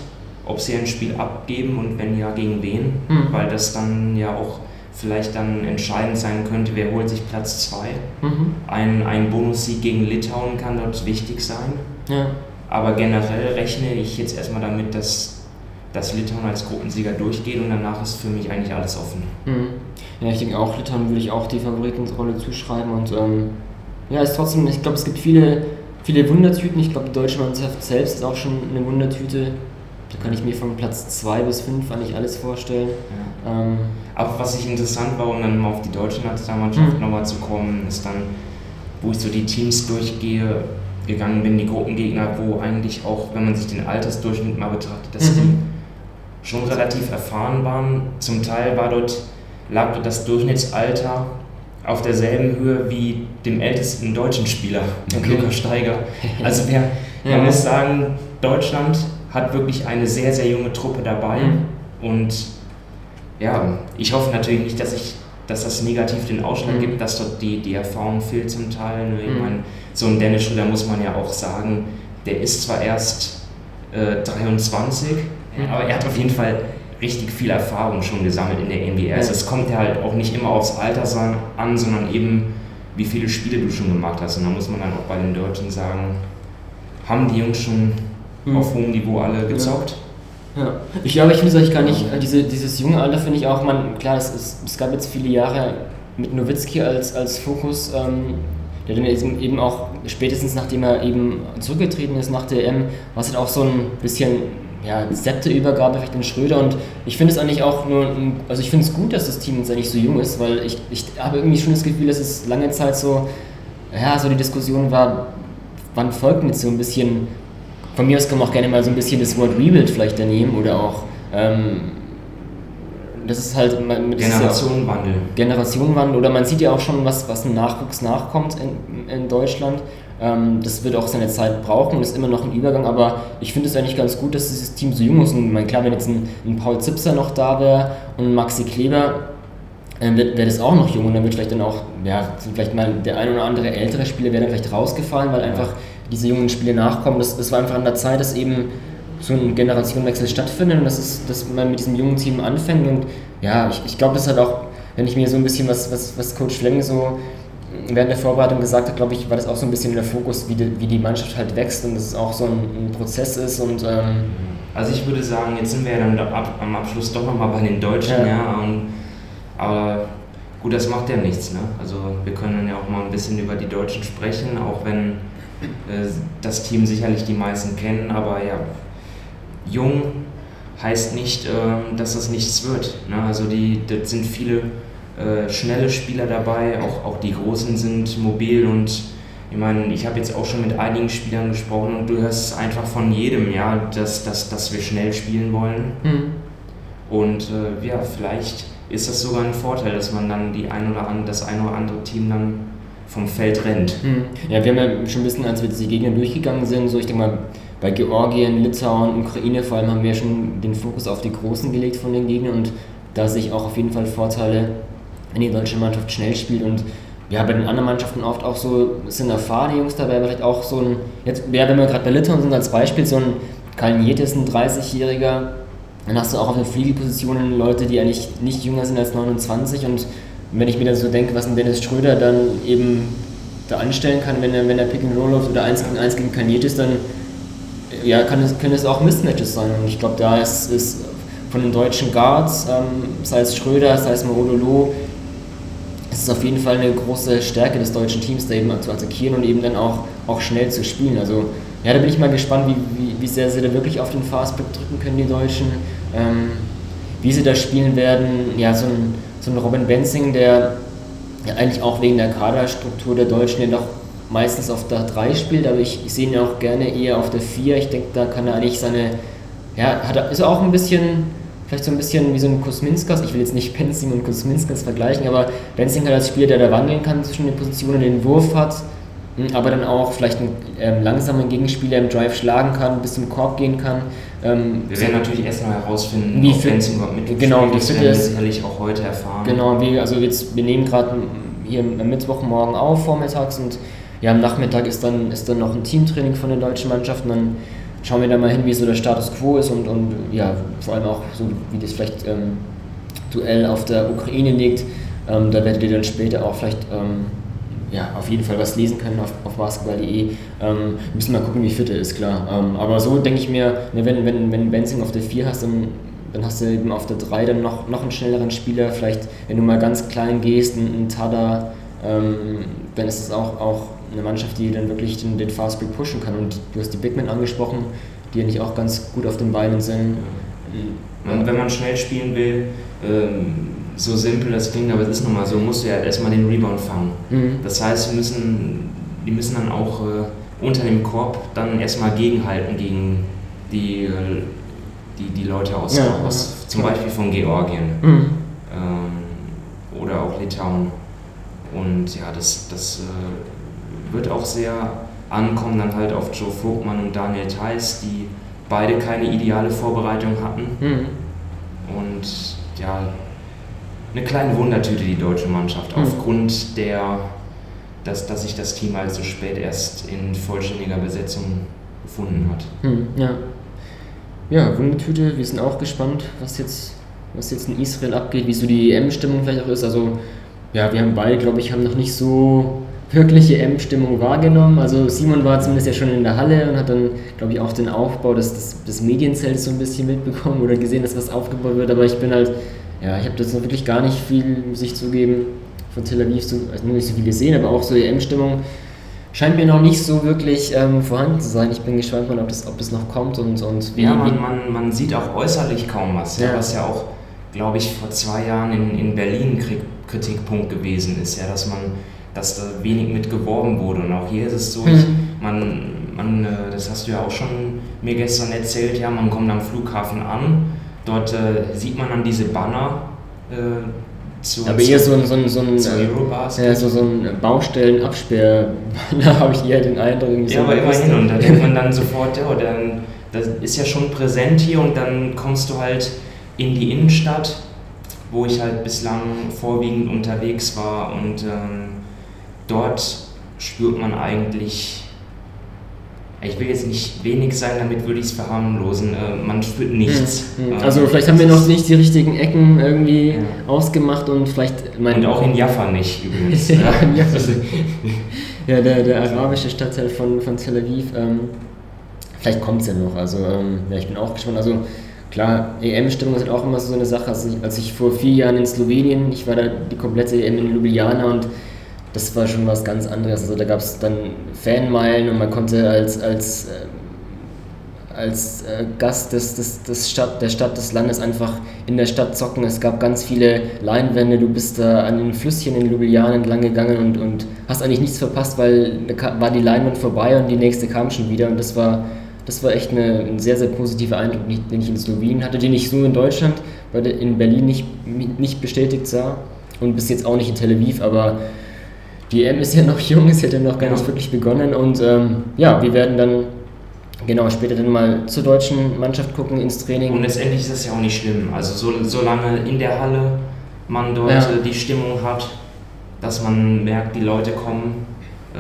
ob sie ein Spiel abgeben und wenn ja, gegen wen, mhm. weil das dann ja auch vielleicht dann entscheidend sein könnte, wer holt sich Platz 2. Mhm. Ein, ein Bonussieg gegen Litauen kann dort wichtig sein. Ja. Aber generell rechne ich jetzt erstmal damit, dass dass Litauen als Gruppensieger durchgeht und danach ist für mich eigentlich alles offen. Mhm. Ja, ich denke auch, Litauen würde ich auch die Favoritenrolle zuschreiben und ähm, ja, ist trotzdem, ich glaube, es gibt viele, viele Wundertüten. Ich glaube, die deutsche Mannschaft selbst ist auch schon eine Wundertüte. Da kann ich mir von Platz 2 bis 5 eigentlich alles vorstellen. Ja. Ähm, Aber was ich interessant war, um dann mal auf die deutsche Nationalmannschaft mhm. nochmal zu kommen, ist dann, wo ich so die Teams durchgehe, gegangen bin, die Gruppengegner, wo eigentlich auch, wenn man sich den Altersdurchschnitt mal betrachtet, dass mhm. die schon relativ erfahren waren. Zum Teil war dort, lag dort das Durchschnittsalter auf derselben Höhe wie dem ältesten deutschen Spieler, okay. Lukas Steiger. Also wer, ja. man muss sagen, Deutschland hat wirklich eine sehr, sehr junge Truppe dabei. Mhm. Und ja, ich hoffe natürlich nicht, dass, ich, dass das negativ den Ausschlag mhm. gibt, dass dort die, die Erfahrung fehlt zum Teil. Mhm. Ich meine, so ein Dennis Schröder muss man ja auch sagen, der ist zwar erst äh, 23, aber er hat auf jeden Fall richtig viel Erfahrung schon gesammelt in der NBA. Also es kommt ja halt auch nicht immer aufs Alter an, sondern eben, wie viele Spiele du schon gemacht hast. Und da muss man dann auch bei den Deutschen sagen, haben die Jungs schon mhm. auf hohem Niveau alle gezockt? Ja. ja. Ich glaube, ich finde es eigentlich gar nicht, diese, dieses junge Alter finde ich auch, man, klar, es, ist, es gab jetzt viele Jahre mit Nowitzki als, als Fokus, ähm, der dann eben auch spätestens nachdem er eben zurückgetreten ist nach der M, war es halt auch so ein bisschen ja, Zepterübergabe vielleicht an Schröder und ich finde es eigentlich auch nur, also ich finde es gut, dass das Team jetzt eigentlich so jung ist, weil ich, ich habe irgendwie schon das Gefühl, dass es lange Zeit so, ja, so die Diskussion war, wann folgt jetzt so ein bisschen, von mir aus kann man auch gerne mal so ein bisschen das Wort Rebuild vielleicht daneben oder auch, ähm, das ist halt Generationenwandel. Generationenwandel oder man sieht ja auch schon, was, was ein Nachwuchs nachkommt in, in Deutschland ähm, das wird auch seine Zeit brauchen und ist immer noch ein Übergang, aber ich finde es eigentlich ganz gut, dass dieses Team so jung ist. Und mein, klar, wenn jetzt ein, ein Paul Zipser noch da wäre und Maxi Kleber, dann wäre wär das auch noch jung und dann wird vielleicht dann auch, ja, vielleicht mal der ein oder andere ältere Spieler wäre dann vielleicht rausgefallen, weil einfach diese jungen Spiele nachkommen. Das, das war einfach an der Zeit, dass eben so ein Generationenwechsel stattfindet und dass, es, dass man mit diesem jungen Team anfängt. Und ja, ich, ich glaube, das hat auch, wenn ich mir so ein bisschen was, was, was Coach Fleming so während der Vorbereitung gesagt hat, glaube ich, war das auch so ein bisschen der Fokus, wie die, wie die Mannschaft halt wächst und dass es auch so ein, ein Prozess ist und ähm also ich würde sagen, jetzt sind wir ja dann ab, am Abschluss doch nochmal bei den Deutschen, ja, ja und, aber gut, das macht ja nichts, ne? Also wir können ja auch mal ein bisschen über die Deutschen sprechen, auch wenn das Team sicherlich die meisten kennen, aber ja, jung heißt nicht, äh, dass das nichts wird. Ne? Also die, das sind viele äh, schnelle Spieler dabei, auch, auch die Großen sind mobil und ich meine, ich habe jetzt auch schon mit einigen Spielern gesprochen und du hörst einfach von jedem, ja, dass, dass, dass wir schnell spielen wollen. Mhm. Und äh, ja, vielleicht ist das sogar ein Vorteil, dass man dann die ein oder andere, das ein oder andere Team dann vom Feld rennt. Mhm. Ja, wir haben ja schon ein bisschen, als wir die Gegner durchgegangen sind, so ich denke mal, bei Georgien, Litauen, Ukraine vor allem haben wir schon den Fokus auf die Großen gelegt von den Gegnern und da sehe ich auch auf jeden Fall Vorteile, wenn die deutsche Mannschaft schnell spielt und ja, bei den anderen Mannschaften oft auch so, sind erfahrene Jungs dabei, vielleicht auch so ein, jetzt, ja, wenn wir gerade bei Litauen sind als Beispiel, so ein Kalnietes, ein 30-Jähriger, dann hast du auch auf den Fliegelpositionen Leute, die eigentlich nicht jünger sind als 29 und wenn ich mir dann so denke, was ein Dennis Schröder dann eben da anstellen kann, wenn er, wenn er Pick and Roll läuft oder 1 gegen 1 gegen Kalnietes, dann ja, kann es, können es auch Mismatches sein und ich glaube, da ist, ist von den deutschen Guards, ähm, sei es Schröder, sei es Marodolo, es ist auf jeden Fall eine große Stärke des deutschen Teams, da eben zu attackieren und eben dann auch, auch schnell zu spielen. Also ja, da bin ich mal gespannt, wie, wie, wie sehr sie da wirklich auf den Fastback drücken können, die Deutschen. Ähm, wie sie da spielen werden. Ja, so ein, so ein Robin Benzing, der ja eigentlich auch wegen der Kaderstruktur der Deutschen ja doch meistens auf der 3 spielt, aber ich, ich sehe ihn auch gerne eher auf der 4. Ich denke, da kann er eigentlich seine, ja, hat, ist er auch ein bisschen vielleicht so ein bisschen wie so ein Kosminskas. Ich will jetzt nicht Benzing und Kosminskas vergleichen, aber Benzing halt als Spieler, der da wandeln kann zwischen den Positionen, den Wurf hat, aber dann auch vielleicht einen ähm, langsamen Gegenspieler im Drive schlagen kann, bis zum Korb gehen kann. Ähm, wir werden natürlich erstmal herausfinden, wie fit, Benzing mit genau, wie fit ist. sicherlich auch heute erfahren. Genau, wir, also jetzt, wir nehmen gerade hier am Mittwochmorgen auf, vormittags und ja, am Nachmittag ist dann, ist dann noch ein Teamtraining von den deutschen Mannschaften. Dann schauen wir da mal hin, wie so der Status quo ist und, und ja, vor allem auch so, wie das vielleicht ähm, Duell auf der Ukraine liegt. Ähm, da werdet ihr dann später auch vielleicht ähm, ja, auf jeden Fall was lesen können auf, auf basketball.de. Ähm, müssen mal gucken, wie fit er ist, klar. Ähm, aber so denke ich mir, ne, wenn, wenn, wenn Benzing auf der 4 hast, dann, dann hast du eben auf der 3 dann noch, noch einen schnelleren Spieler. Vielleicht, wenn du mal ganz klein gehst, ein, Tada, ähm, dann ist es auch, auch eine Mannschaft, die dann wirklich den, den Fastbreak pushen kann. Und du hast die Bigmen angesprochen, die ja nicht auch ganz gut auf den Beinen sind. Und wenn man schnell spielen will, ähm, so simpel das klingt, aber es ist nun mal so, musst du ja erstmal den Rebound fangen. Mhm. Das heißt, die müssen, die müssen dann auch äh, unter dem Korb dann erstmal gegenhalten gegen die, die, die Leute aus, ja, aus zum Beispiel von Georgien mhm. ähm, oder auch Litauen. Und ja, das, das äh, wird auch sehr ankommen dann halt auf Joe Vogtmann und Daniel Theiss, die beide keine ideale Vorbereitung hatten. Mhm. Und ja, eine kleine Wundertüte die deutsche Mannschaft, mhm. aufgrund der, dass, dass sich das Team halt so spät erst in vollständiger Besetzung gefunden hat. Mhm, ja. ja, Wundertüte, wir sind auch gespannt, was jetzt, was jetzt in Israel abgeht, wie so die EM-Stimmung vielleicht auch ist. Also ja, wir haben beide, glaube ich, haben noch nicht so wirkliche EM-Stimmung wahrgenommen. Also Simon war zumindest ja schon in der Halle und hat dann, glaube ich, auch den Aufbau des, des, des Medienzelts so ein bisschen mitbekommen oder gesehen, dass was aufgebaut wird. Aber ich bin halt, ja, ich habe das noch wirklich gar nicht viel, muss ich zugeben, von Tel Aviv, so, also nicht so viel gesehen, aber auch so die EM-Stimmung scheint mir noch nicht so wirklich ähm, vorhanden zu sein. Ich bin gespannt, ob das, ob das noch kommt und, und wie. Ja, man, man, man sieht auch äußerlich kaum was, ja. was ja auch, glaube ich, vor zwei Jahren in, in Berlin Kritikpunkt gewesen ist, ja, dass man dass da wenig mit geworben wurde. Und auch hier ist es so, ich, mhm. man, man, äh, das hast du ja auch schon mir gestern erzählt, ja, man kommt am Flughafen an, dort äh, sieht man dann diese Banner. Äh, zu, aber eher so ein, so ein, so ein, äh, ja, so, so ein Baustellenabsperr, da habe ich eher den Eindruck. Ja, aber immerhin, und da denkt man dann sofort, ja, dann, das ist ja schon präsent hier und dann kommst du halt in die Innenstadt, wo ich halt bislang vorwiegend unterwegs war und ähm, dort spürt man eigentlich, ich will jetzt nicht wenig sein, damit würde ich es verharmlosen, äh, man spürt nichts. Hm, hm. Also vielleicht haben wir noch nicht die richtigen Ecken irgendwie ja. ausgemacht und vielleicht... Mein und auch in Jaffa nicht übrigens. ja, Jaffa. ja der, der arabische Stadtteil von, von Tel Aviv, ähm, vielleicht kommt es ja noch, also ähm, ja, ich bin auch gespannt, also Klar, EM-Stimmung ist halt auch immer so eine Sache. Also als ich vor vier Jahren in Slowenien, ich war da die komplette EM in Ljubljana und das war schon was ganz anderes. Also da gab es dann Fanmeilen und man konnte als, als, äh, als äh, Gast des, des, des Stadt, der Stadt, des Landes einfach in der Stadt zocken. Es gab ganz viele Leinwände, du bist da an den Flüsschen in Ljubljana entlang gegangen und, und hast eigentlich nichts verpasst, weil da war die Leinwand vorbei und die nächste kam schon wieder und das war das war echt eine, ein sehr, sehr positiver Eindruck, den ich in Slowenien hatte, den ich so in Deutschland, in Berlin nicht, nicht bestätigt sah und bis jetzt auch nicht in Tel Aviv, aber die EM ist ja noch jung, hat ja noch gar nicht wirklich begonnen und ähm, ja, wir werden dann genau, später dann mal zur deutschen Mannschaft gucken, ins Training. Und letztendlich ist das ja auch nicht schlimm. Also so, solange in der Halle man dort Ja. die Stimmung hat, dass man merkt, die Leute kommen, äh,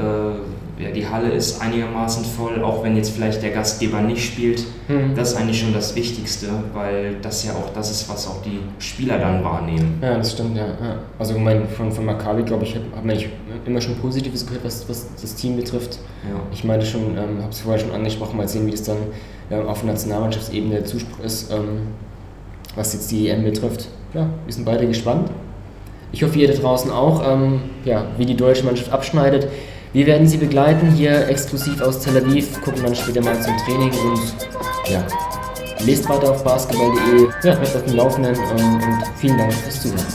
ja, die Halle ist einigermaßen voll, auch wenn jetzt vielleicht der Gastgeber nicht spielt. Hm. Das ist eigentlich schon das Wichtigste, weil das ja auch das ist, was auch die Spieler dann wahrnehmen. Ja, das stimmt, ja. ja. Also ich meine, von, von Maccabi, glaube ich, hat hat man nicht immer schon Positives gehört, was, was das Team betrifft. Ja. Ich meine schon, ähm, habe es vorher schon angesprochen, mal sehen, wie das dann ähm, auf Nationalmannschaftsebene der Zuspruch ist, ähm, was jetzt die EM betrifft. Ja, wir sind beide gespannt. Ich hoffe, ihr da draußen auch, ähm, ja, wie die deutsche Mannschaft abschneidet. Wir werden sie begleiten, hier exklusiv aus Tel Aviv, gucken dann später mal zum Training und ja, lest weiter auf basketball.de, ja, bleibt auf dem Laufenden ähm, und vielen Dank fürs Zuhören.